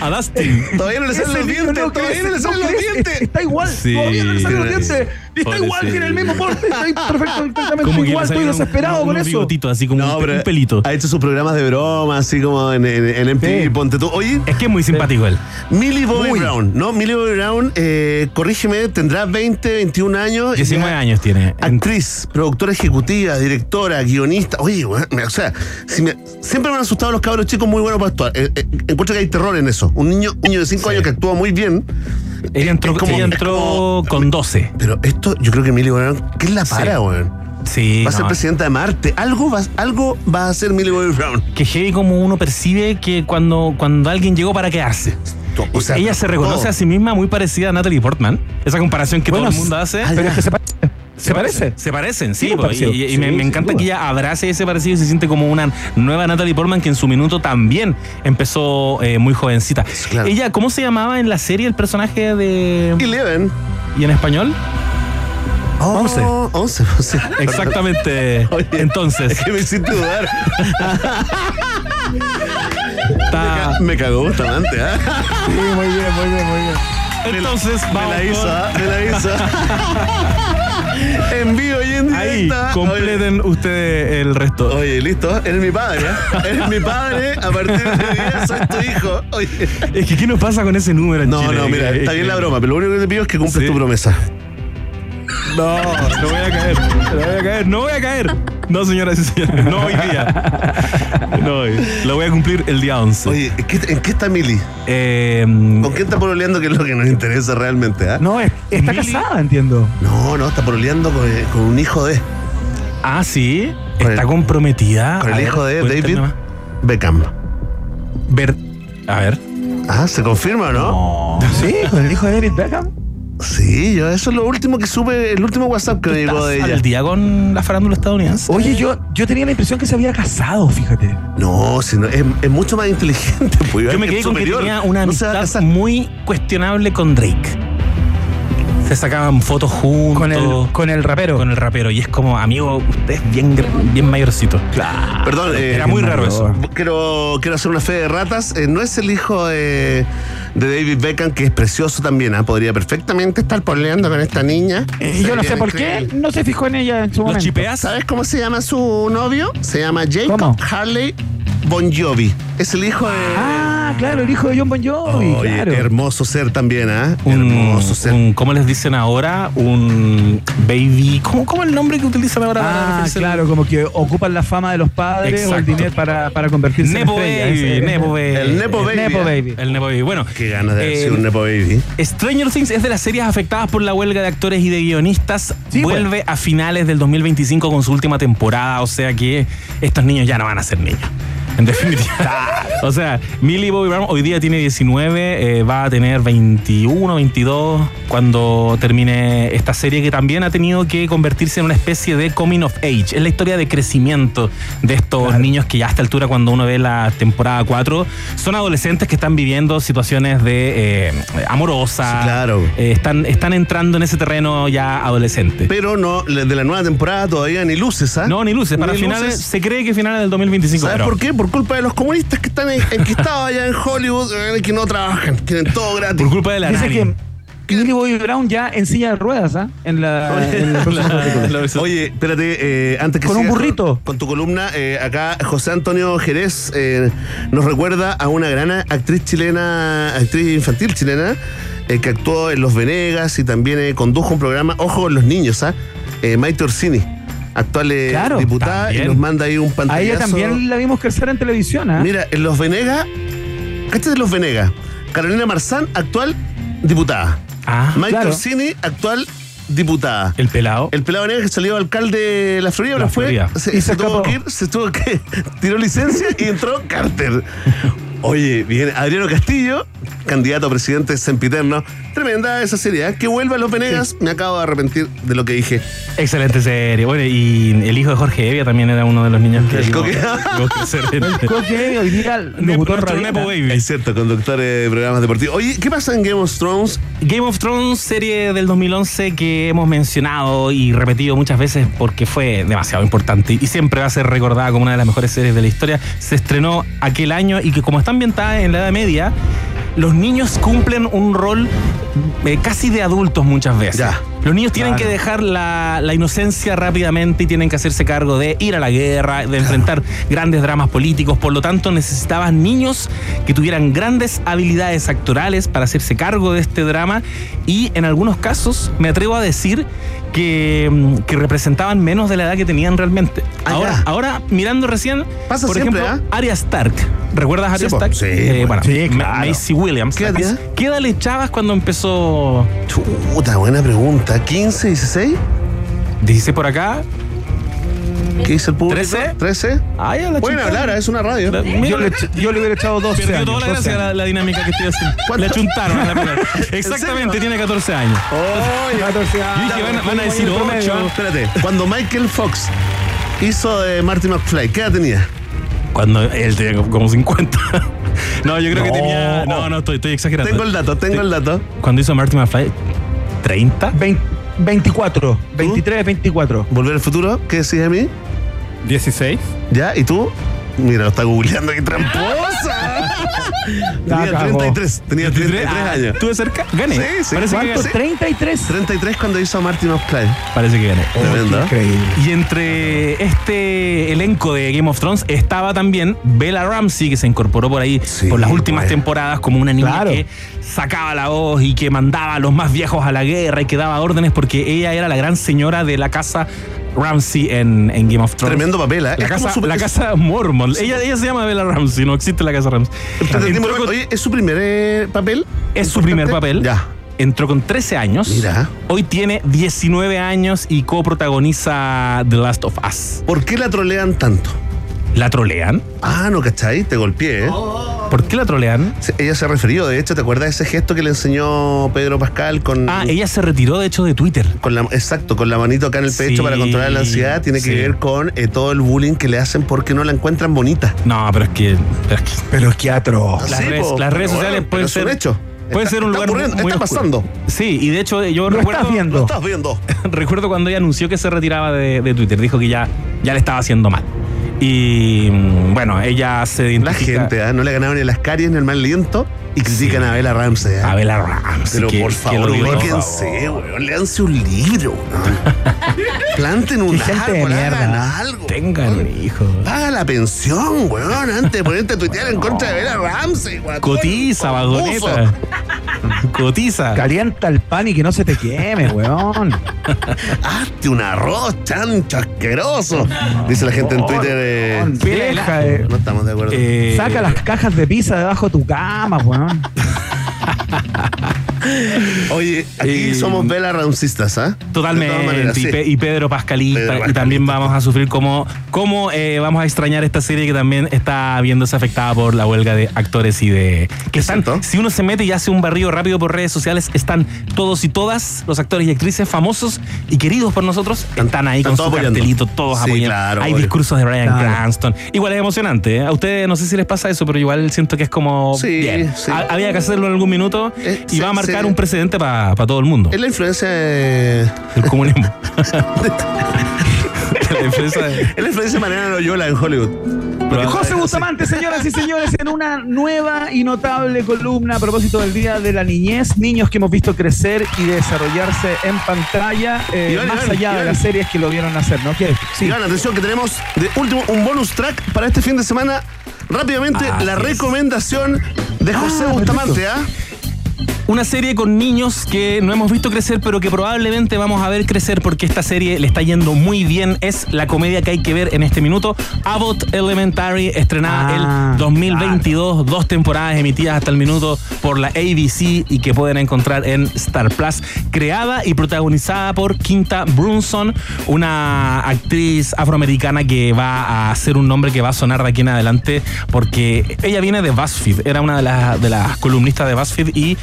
Speaker 15: A Dustin.
Speaker 2: Todavía no le salen los dientes,
Speaker 1: no
Speaker 2: todavía
Speaker 1: crece,
Speaker 2: no le salen
Speaker 1: no
Speaker 2: los dientes.
Speaker 1: Está igual,
Speaker 15: Sí.
Speaker 1: todavía no le salen los dientes. Está igual, tiene el mismo porte, perfecto, perfectamente igual. Estoy desesperado con eso.
Speaker 15: así como
Speaker 2: No,
Speaker 15: un, pelito.
Speaker 2: Ha hecho sus programas de broma, así como en, en, en MTV,
Speaker 1: Sí.
Speaker 2: ponte tú. Oye,
Speaker 15: Es que es muy simpático él.
Speaker 2: Millie Bobby
Speaker 1: Muy.
Speaker 2: Brown, ¿no? Millie Bobby Brown, eh, corrígeme, tendrá 20, 21 años.
Speaker 15: 19
Speaker 2: Ya-
Speaker 15: años tiene.
Speaker 2: Actriz, productora ejecutiva, directora, guionista. Oye, o sea, si me- siempre me han asustado los cabros chicos muy buenos para actuar. Eh, eh, encuentro que hay terror en eso. Un niño, un niño de 5 años que actúa muy bien.
Speaker 15: Ella entró,
Speaker 2: como-
Speaker 15: ella entró con 12.
Speaker 2: Pero esto, yo creo que Millie Bobby Brown, ¿qué es la para,
Speaker 15: Sí.
Speaker 2: weón?
Speaker 15: Sí.
Speaker 2: Va a ser
Speaker 15: no.
Speaker 2: presidenta de Marte. Algo va, algo va a hacer Millie Bobby Brown.
Speaker 15: que heavy como uno percibe que cuando, cuando alguien llegó para quedarse.
Speaker 2: O sea,
Speaker 15: Ella se reconoce
Speaker 2: todo.
Speaker 15: a sí misma muy parecida a Natalie Portman. Esa comparación que
Speaker 1: Bueno,
Speaker 15: todo el mundo hace.
Speaker 1: Pero es que se parece. ¿Se parece?
Speaker 15: Se parecen, sí. Y y
Speaker 1: Sí,
Speaker 15: me, encanta
Speaker 1: duda.
Speaker 15: que ella abrace ese parecido y se siente como una nueva Natalie Portman que en su minuto también empezó eh, muy jovencita.
Speaker 2: Claro.
Speaker 15: Ella, ¿cómo se llamaba en la serie el personaje de.
Speaker 2: Eleven.
Speaker 15: ¿Y en español?
Speaker 2: Once. Once, once.
Speaker 15: Exactamente.
Speaker 2: Oye,
Speaker 15: Entonces,
Speaker 2: Es que me hiciste dudar.
Speaker 15: está-
Speaker 2: Me cagó Bustamante, ¿ah?
Speaker 1: Sí, muy bien, muy bien, muy bien.
Speaker 15: entonces
Speaker 2: Me
Speaker 15: vamos
Speaker 2: la hizo,
Speaker 15: con-
Speaker 2: ¿ah? Me la hizo. en vivo y en
Speaker 15: Ahí,
Speaker 2: directa.
Speaker 15: completen ustedes el resto.
Speaker 2: Oye, oye, listo. Eres mi padre, ¿eh? Eres mi padre. A partir de hoy día soy tu hijo. Oye.
Speaker 15: Es que, ¿qué nos pasa con ese número en
Speaker 2: No,
Speaker 15: Chile?
Speaker 2: no, mira, está bien la broma, pero lo único que te pido es que cumples
Speaker 15: Sí.
Speaker 2: tu promesa.
Speaker 15: No, no voy a caer. No voy a caer, no voy a caer. No, señoras y señores, no hoy día. No hoy. Lo voy a cumplir el día 11.
Speaker 2: Oye, ¿en qué, en qué está Mili?
Speaker 15: Eh,
Speaker 2: ¿Con quién está pololeando? Que es lo que nos interesa realmente, ¿ah?
Speaker 1: No, es- está
Speaker 15: Mili-
Speaker 1: casada, entiendo.
Speaker 2: No, no, está pololeando con, con un hijo de.
Speaker 15: ah, sí.
Speaker 2: Con
Speaker 15: Está
Speaker 2: el-
Speaker 15: comprometida.
Speaker 2: Con
Speaker 15: A
Speaker 2: el
Speaker 15: ver,
Speaker 2: hijo de David. Beckham.
Speaker 15: Ver, a ver.
Speaker 2: Ah, ¿se confirma o no?
Speaker 1: Sí, con el hijo de David Beckham.
Speaker 2: Sí, yo eso es lo último que supe, el último WhatsApp que me llegó de
Speaker 15: ¿Estás
Speaker 2: ella.
Speaker 15: al día con la farándula estadounidense?
Speaker 1: Oye, yo, yo tenía la impresión que se había casado, fíjate.
Speaker 2: No, si no, es, es mucho más inteligente. Pues,
Speaker 15: Yo me
Speaker 2: es
Speaker 15: quedé con que tenía una
Speaker 2: No se va a
Speaker 15: amistad
Speaker 2: casar.
Speaker 15: muy cuestionable con Drake. Se sacaban fotos juntos.
Speaker 1: Con el, con el rapero.
Speaker 15: con el rapero. Y es como, amigo, usted es bien, gr- bien mayorcito.
Speaker 1: Claro.
Speaker 2: Perdón, eh,
Speaker 15: Era muy raro eso.
Speaker 2: Quiero, quiero hacer una fe de ratas. Eh, no es el hijo de, de David Beckham, que es precioso también. ¿ah? Podría perfectamente estar pololeando con esta niña.
Speaker 1: Eh, yo no sé por qué no se fijó en ella en su
Speaker 15: ¿Los
Speaker 1: momento.
Speaker 15: chipeas?
Speaker 2: ¿Sabes cómo se llama su novio? Se llama Jacob
Speaker 1: ¿Cómo?
Speaker 2: Harley Bon Jovi. Es el hijo de.
Speaker 1: Ah, claro, el hijo de John Bon Jovi,
Speaker 2: Oye,
Speaker 1: claro.
Speaker 2: hermoso ser también, ¿ah?
Speaker 15: Un,
Speaker 2: hermoso ser.
Speaker 15: un- ¿Cómo les dicen ahora? Un baby. ¿Cómo, cómo es el nombre que utilizan ahora para
Speaker 1: Ah,
Speaker 15: al-
Speaker 1: claro, como que ocupan la fama de los padres o el
Speaker 15: Exacto.
Speaker 1: dinero para, para convertirse
Speaker 15: Nepo
Speaker 1: en estrella.
Speaker 15: baby,
Speaker 1: Ese-
Speaker 15: Nepo baby.
Speaker 2: El Nepo Baby.
Speaker 1: Nepo
Speaker 2: ¿ah?
Speaker 1: baby.
Speaker 15: El Nepo baby. Bueno,
Speaker 2: Qué ganas de sido un Nepo Baby.
Speaker 15: Stranger Things es de las series afectadas por la huelga de actores y de guionistas.
Speaker 1: Sí,
Speaker 15: Vuelve a finales del 2025 con su última temporada, o sea que estos niños ya no van a ser niños. En definitiva. o sea, Millie Bobby Brown hoy día tiene 19, eh, va a tener 21, 22 cuando termine esta serie que también ha tenido que convertirse en una especie de coming of age. Es la historia de crecimiento de estos niños que ya a esta altura cuando uno ve la temporada 4 son adolescentes que están viviendo situaciones de eh, amorosa.
Speaker 2: Sí, claro.
Speaker 15: Eh, están, están entrando en ese terreno ya adolescente.
Speaker 2: Pero no, de la nueva temporada todavía ni luces, ¿ah?
Speaker 15: No, ni luces. Para
Speaker 2: Ni
Speaker 15: finales,
Speaker 2: luces.
Speaker 15: se cree que finales del 2025.
Speaker 2: ¿Sabes
Speaker 15: pero-
Speaker 2: por qué? Por culpa de los comunistas que están en- enquistados allá en Hollywood, que no trabajan, quieren todo gratis.
Speaker 15: Por culpa de la
Speaker 1: Dice que Millie Bobby Brown ya en silla de ruedas, ¿ah? En la. en.
Speaker 2: Oye, espérate, eh, antes que
Speaker 1: Con un burrito.
Speaker 2: Con, tu columna, eh, acá José Antonio Jerez eh, nos recuerda a una gran actriz chilena, actriz infantil chilena, eh, que actuó en Los Venegas y también eh, condujo un programa, ojo con los niños, ¿ah? Eh, Maite Orsini, actual eh,
Speaker 1: Claro,
Speaker 2: diputada,
Speaker 15: también.
Speaker 2: y nos manda ahí un
Speaker 1: A
Speaker 2: pantallazo.
Speaker 1: ella también la vimos crecer en televisión, ¿ah?
Speaker 2: Mira, en Los Venegas, cállate de Los Venegas, Carolina Marzán, actual diputada.
Speaker 15: Ah,
Speaker 2: Maite
Speaker 1: claro.
Speaker 2: Actual diputada.
Speaker 15: el pelado.
Speaker 2: El pelado negro que salió alcalde de la Florida,
Speaker 15: La
Speaker 2: ahora fue.
Speaker 15: Florida.
Speaker 2: Se,
Speaker 1: Y
Speaker 2: se
Speaker 1: se
Speaker 2: tuvo que ir, se tuvo que. Tiró licencia y entró Carter. Oye, viene Adriano Castillo, candidato a presidente sempiterno. Tremenda esa serie, ¿eh? Que vuelva a los Venegas. Me acabo de arrepentir de lo que dije.
Speaker 15: Excelente serie. Bueno, y el hijo de Jorge Evia también era uno de los niños que
Speaker 2: El coque.
Speaker 15: en-
Speaker 1: Coque hoy día el locutor.
Speaker 15: Baby.
Speaker 2: Es cierto, conductor de programas deportivos. Oye, ¿qué pasa en Game of Thrones?
Speaker 15: Game of Thrones, serie del 2011 que hemos mencionado y repetido muchas veces porque fue demasiado importante y siempre va a ser recordada como una de las mejores series de la historia. Se estrenó aquel año y que como está ambientada en la Edad Media, los niños cumplen un rol eh, casi de adultos muchas veces. Los niños tienen
Speaker 1: Claro.
Speaker 15: que dejar la, la inocencia rápidamente y tienen que hacerse cargo de ir a la guerra, de enfrentar grandes dramas políticos. Por lo tanto, necesitaban niños que tuvieran grandes habilidades actorales para hacerse cargo de este drama y en algunos casos me atrevo a decir que, mm, que representaban menos de la edad que tenían realmente.
Speaker 2: Ah,
Speaker 15: ahora, ahora, mirando recién,
Speaker 2: Pasa
Speaker 15: por
Speaker 2: siempre,
Speaker 15: ejemplo. Arya Stark. ¿Recuerdas a Arya
Speaker 2: Sí.
Speaker 15: Stark?
Speaker 2: Sí,
Speaker 15: Eh, bueno,
Speaker 1: Sí,
Speaker 15: Ma-
Speaker 1: claro.
Speaker 15: Macy Williams.
Speaker 2: ¿Qué edad?
Speaker 15: ¿Qué edad le echabas cuando empezó
Speaker 2: Puta, buena pregunta. ¿15, 16?
Speaker 15: 16 por acá?
Speaker 2: ¿Qué dice el público?
Speaker 15: ¿13?
Speaker 2: ¿13?
Speaker 15: Ay, a la
Speaker 2: Pueden hablar, es una radio.
Speaker 15: La-
Speaker 1: Yo le, yo le hubiera echado 12
Speaker 15: Perdió
Speaker 1: años.
Speaker 15: toda la
Speaker 1: 12
Speaker 15: gracia la, la dinámica que estoy haciendo.
Speaker 2: ¿Cuánto?
Speaker 15: Le chuntaron a la pelota. Exactamente, tiene 14 años.
Speaker 2: Oye,
Speaker 1: 14 años.
Speaker 15: Yo dije, van, a- van a decir
Speaker 1: Como en el
Speaker 15: 8.
Speaker 1: promedio.
Speaker 2: Espérate, cuando Michael Fox hizo de Marty McFly, ¿qué edad tenía?
Speaker 15: Cuando él tenía como 50. No, yo creo que tenía. No, no, estoy, estoy exagerando.
Speaker 2: Tengo el dato, tengo el dato.
Speaker 15: Cuando hizo Marty McFly, ¿30?
Speaker 1: 20 24, 23, 24.
Speaker 2: ¿Volver al futuro? ¿Qué decís de mí?
Speaker 8: 16.
Speaker 2: ¿Ya? ¿Y tú? Mira, lo está googleando, qué tramposa. tenía
Speaker 1: cagó.
Speaker 2: 33, tenía 33
Speaker 15: Ah,
Speaker 2: años.
Speaker 15: ¿Estuve cerca? Gané.
Speaker 2: Sí, sí.
Speaker 15: Parece que
Speaker 1: ¿Cuánto?
Speaker 15: gané.
Speaker 1: 33.
Speaker 2: 33 cuando hizo Marty McFly.
Speaker 15: Parece que gané.
Speaker 2: Tremendo.
Speaker 1: Increíble.
Speaker 15: Y entre este elenco de Game of Thrones estaba también Bella Ramsey, que se incorporó por ahí
Speaker 2: Sí,
Speaker 15: por las últimas temporadas como una niña
Speaker 1: Claro.
Speaker 15: que sacaba la voz y que mandaba a los más viejos a la guerra y que daba órdenes porque ella era la gran señora de la casa Ramsey en, en Game of Thrones.
Speaker 2: Tremendo papel, ¿eh?
Speaker 15: La
Speaker 2: Es
Speaker 15: casa, la Mormon. Ella, ella se llama Bella Ramsey, no existe la casa Ramsey.
Speaker 2: Espérate,
Speaker 15: Entró
Speaker 2: dime,
Speaker 15: con-
Speaker 2: Oye, ¿es su primer eh, papel?
Speaker 15: es su primer papel.
Speaker 2: Ya.
Speaker 15: Entró con 13 años.
Speaker 2: Mira.
Speaker 15: Hoy tiene 19 años y coprotagoniza The Last of Us.
Speaker 2: ¿Por qué la trolean tanto?
Speaker 15: ¿La trolean?
Speaker 2: Ah, no, ¿cachai? Te golpeé, ¿eh?
Speaker 15: ¿Por qué la trolean?
Speaker 2: Se- Ella se refirió, de hecho, ¿te acuerdas de ese gesto que le enseñó Pedro Pascal con...
Speaker 15: Ah, ella se retiró de hecho de Twitter.
Speaker 2: Con la, exacto, con la manito acá en el pecho
Speaker 15: Sí,
Speaker 2: para controlar la ansiedad, tiene que
Speaker 15: sí.
Speaker 2: ver con eh, todo el bullying que le hacen porque no la encuentran bonita.
Speaker 15: No, pero es que, pero es que
Speaker 1: Pero es que atroz.
Speaker 15: las
Speaker 2: Sí,
Speaker 15: redes,
Speaker 2: po,
Speaker 15: las redes
Speaker 2: pero
Speaker 15: sociales
Speaker 2: bueno,
Speaker 15: pueden
Speaker 2: pero es un
Speaker 15: ser
Speaker 2: hecho.
Speaker 15: Puede
Speaker 2: Está-
Speaker 15: ser un
Speaker 2: está
Speaker 15: lugar
Speaker 2: ocurriendo,
Speaker 15: muy
Speaker 2: está
Speaker 15: oscuro.
Speaker 2: pasando.
Speaker 15: Sí, y de hecho yo
Speaker 1: Lo
Speaker 15: recuerdo
Speaker 1: estás viendo.
Speaker 2: Lo estás viendo.
Speaker 15: recuerdo cuando ella anunció que se retiraba de, de Twitter, dijo que ya, ya le estaba haciendo mal. Y mm, bueno, ella se
Speaker 2: La gente, ¿ah? no le ganaron ni las caries ni el mal aliento y critican
Speaker 15: Sí.
Speaker 2: a Bella Ramsey. ¿ah?
Speaker 15: a Bella Ramsey.
Speaker 2: Pero
Speaker 15: que-
Speaker 2: por favor, ubíquense, weón. Leanse un libro, weón. Planten un árbol, hagan algo.
Speaker 15: Tengan un hijo.
Speaker 2: Paga la pensión, weón, antes de ponerte a tuitear en contra de Bella Ramsey, weón.
Speaker 15: Cotiza, vagoneta. Cotiza.
Speaker 1: Calienta el pan y que no se te queme, weón.
Speaker 2: Hazte un arroz, chancho asqueroso. Dice la gente en Twitter. eh,
Speaker 1: Deja, eh,
Speaker 2: no estamos de acuerdo.
Speaker 15: Eh,
Speaker 1: Saca las cajas de pizza debajo de tu cama, weón. Aham.
Speaker 2: Oye, aquí
Speaker 15: eh,
Speaker 2: somos Bella Ramsistas, ¿ah? Todas
Speaker 15: Totalmente.
Speaker 2: maneras,
Speaker 15: y,
Speaker 2: sí.
Speaker 15: Pe- y Pedro Pascalista.
Speaker 2: Pedro
Speaker 15: Y también
Speaker 2: Pascalista.
Speaker 15: vamos a sufrir como, como eh, vamos a extrañar esta serie que también está viéndose afectada por la huelga de actores y de. Que están,
Speaker 2: cierto.
Speaker 15: si uno se mete y hace un barrido rápido por redes sociales, están todos y todas los actores y actrices famosos y queridos por nosotros. Están ahí
Speaker 2: están
Speaker 15: con
Speaker 2: todos
Speaker 15: su
Speaker 2: apoyando.
Speaker 15: cartelito, todos
Speaker 2: Sí,
Speaker 15: apoyando.
Speaker 2: claro,
Speaker 15: Hay
Speaker 2: obvio.
Speaker 15: discursos de Brian
Speaker 1: Claro.
Speaker 15: Cranston. Igual es emocionante. ¿eh? A ustedes no sé si les pasa eso, pero igual siento que es como.
Speaker 2: Sí,
Speaker 15: bien. Había que hacerlo en algún minuto
Speaker 2: Eh,
Speaker 15: y
Speaker 2: sí,
Speaker 15: va a marcar
Speaker 2: sí.
Speaker 15: un precedente para todo el mundo.
Speaker 2: Es la influencia de.
Speaker 15: El comunismo. La influencia de-
Speaker 2: Es la influencia de Mariana Loyola en Hollywood.
Speaker 15: Pero-
Speaker 1: José Bustamante, señoras y señores, en una nueva y notable columna a propósito del Día de la Niñez, niños que hemos visto crecer y desarrollarse en pantalla, eh,
Speaker 2: Iván,
Speaker 1: más
Speaker 2: Iván,
Speaker 1: allá de las series que lo vieron hacer, ¿no? ¿Qué? Sí.
Speaker 2: Iván, atención que tenemos de último un bonus track para este fin de semana. Rápidamente,
Speaker 15: Ah,
Speaker 2: la recomendación de José
Speaker 1: Ah,
Speaker 2: Bustamante, ¿ah?
Speaker 15: Una serie con niños que no hemos visto crecer, pero que probablemente vamos a ver crecer porque esta serie le está yendo muy bien. Es la comedia que hay que ver en este minuto. Abbott Elementary, estrenada
Speaker 1: Ah,
Speaker 15: el 2022, dos temporadas emitidas hasta el minuto por la ABC y que pueden encontrar en Star Plus. Creada y protagonizada por Quinta Brunson, una actriz afroamericana que va a hacer un nombre que va a sonar de aquí en adelante porque ella viene de BuzzFeed, era una de las, de las columnistas de BuzzFeed y,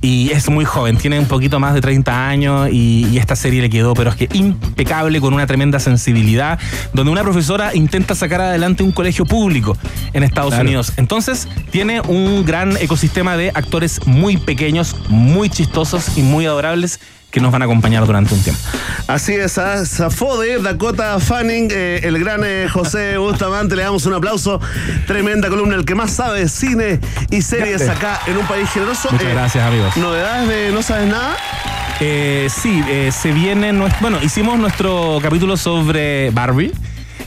Speaker 15: y es muy joven, tiene un poquito más de 30 años y, y esta serie le quedó, pero es que impecable, con una tremenda sensibilidad, donde una profesora intenta sacar adelante un colegio público en Estados
Speaker 1: Claro.
Speaker 15: Unidos. Entonces, tiene un gran ecosistema de actores muy pequeños, muy chistosos y muy adorables que nos van a acompañar durante un tiempo.
Speaker 2: Así es, ¿ah? zafó de Dakota Fanning, eh, el gran eh, José Bustamante. Le damos un aplauso. Tremenda columna, el que más sabe de cine y series acá en un país generoso.
Speaker 15: Muchas
Speaker 2: Eh,
Speaker 15: gracias, amigos.
Speaker 2: ¿Novedades de No Sabes Nada?
Speaker 15: Sí, se viene. nues- Bueno, hicimos nuestro capítulo sobre Barbie.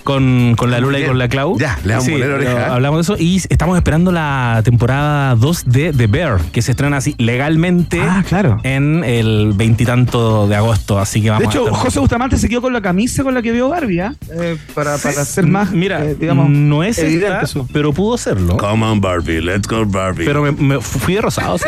Speaker 15: Con, con la Lula y con la Clau.
Speaker 2: Ya, le vamos a poner oreja, ¿eh?
Speaker 15: Hablamos de eso y estamos esperando la temporada 2 de The Bear, que se estrena así legalmente
Speaker 1: Ah, claro.
Speaker 15: en el veintitanto de agosto. Así que vamos
Speaker 1: De
Speaker 15: a
Speaker 1: hecho,
Speaker 15: estar-
Speaker 1: José Bustamante se quedó con la camisa con la que vio Barbie, ¿ah? Eh, para, para ser más,
Speaker 15: Mira,
Speaker 1: eh, digamos,
Speaker 15: no es
Speaker 1: evidente
Speaker 15: esta,
Speaker 1: su-
Speaker 15: pero pudo serlo.
Speaker 2: Come on, Barbie, let's go, Barbie.
Speaker 15: Pero me, me fui de rosado, sí.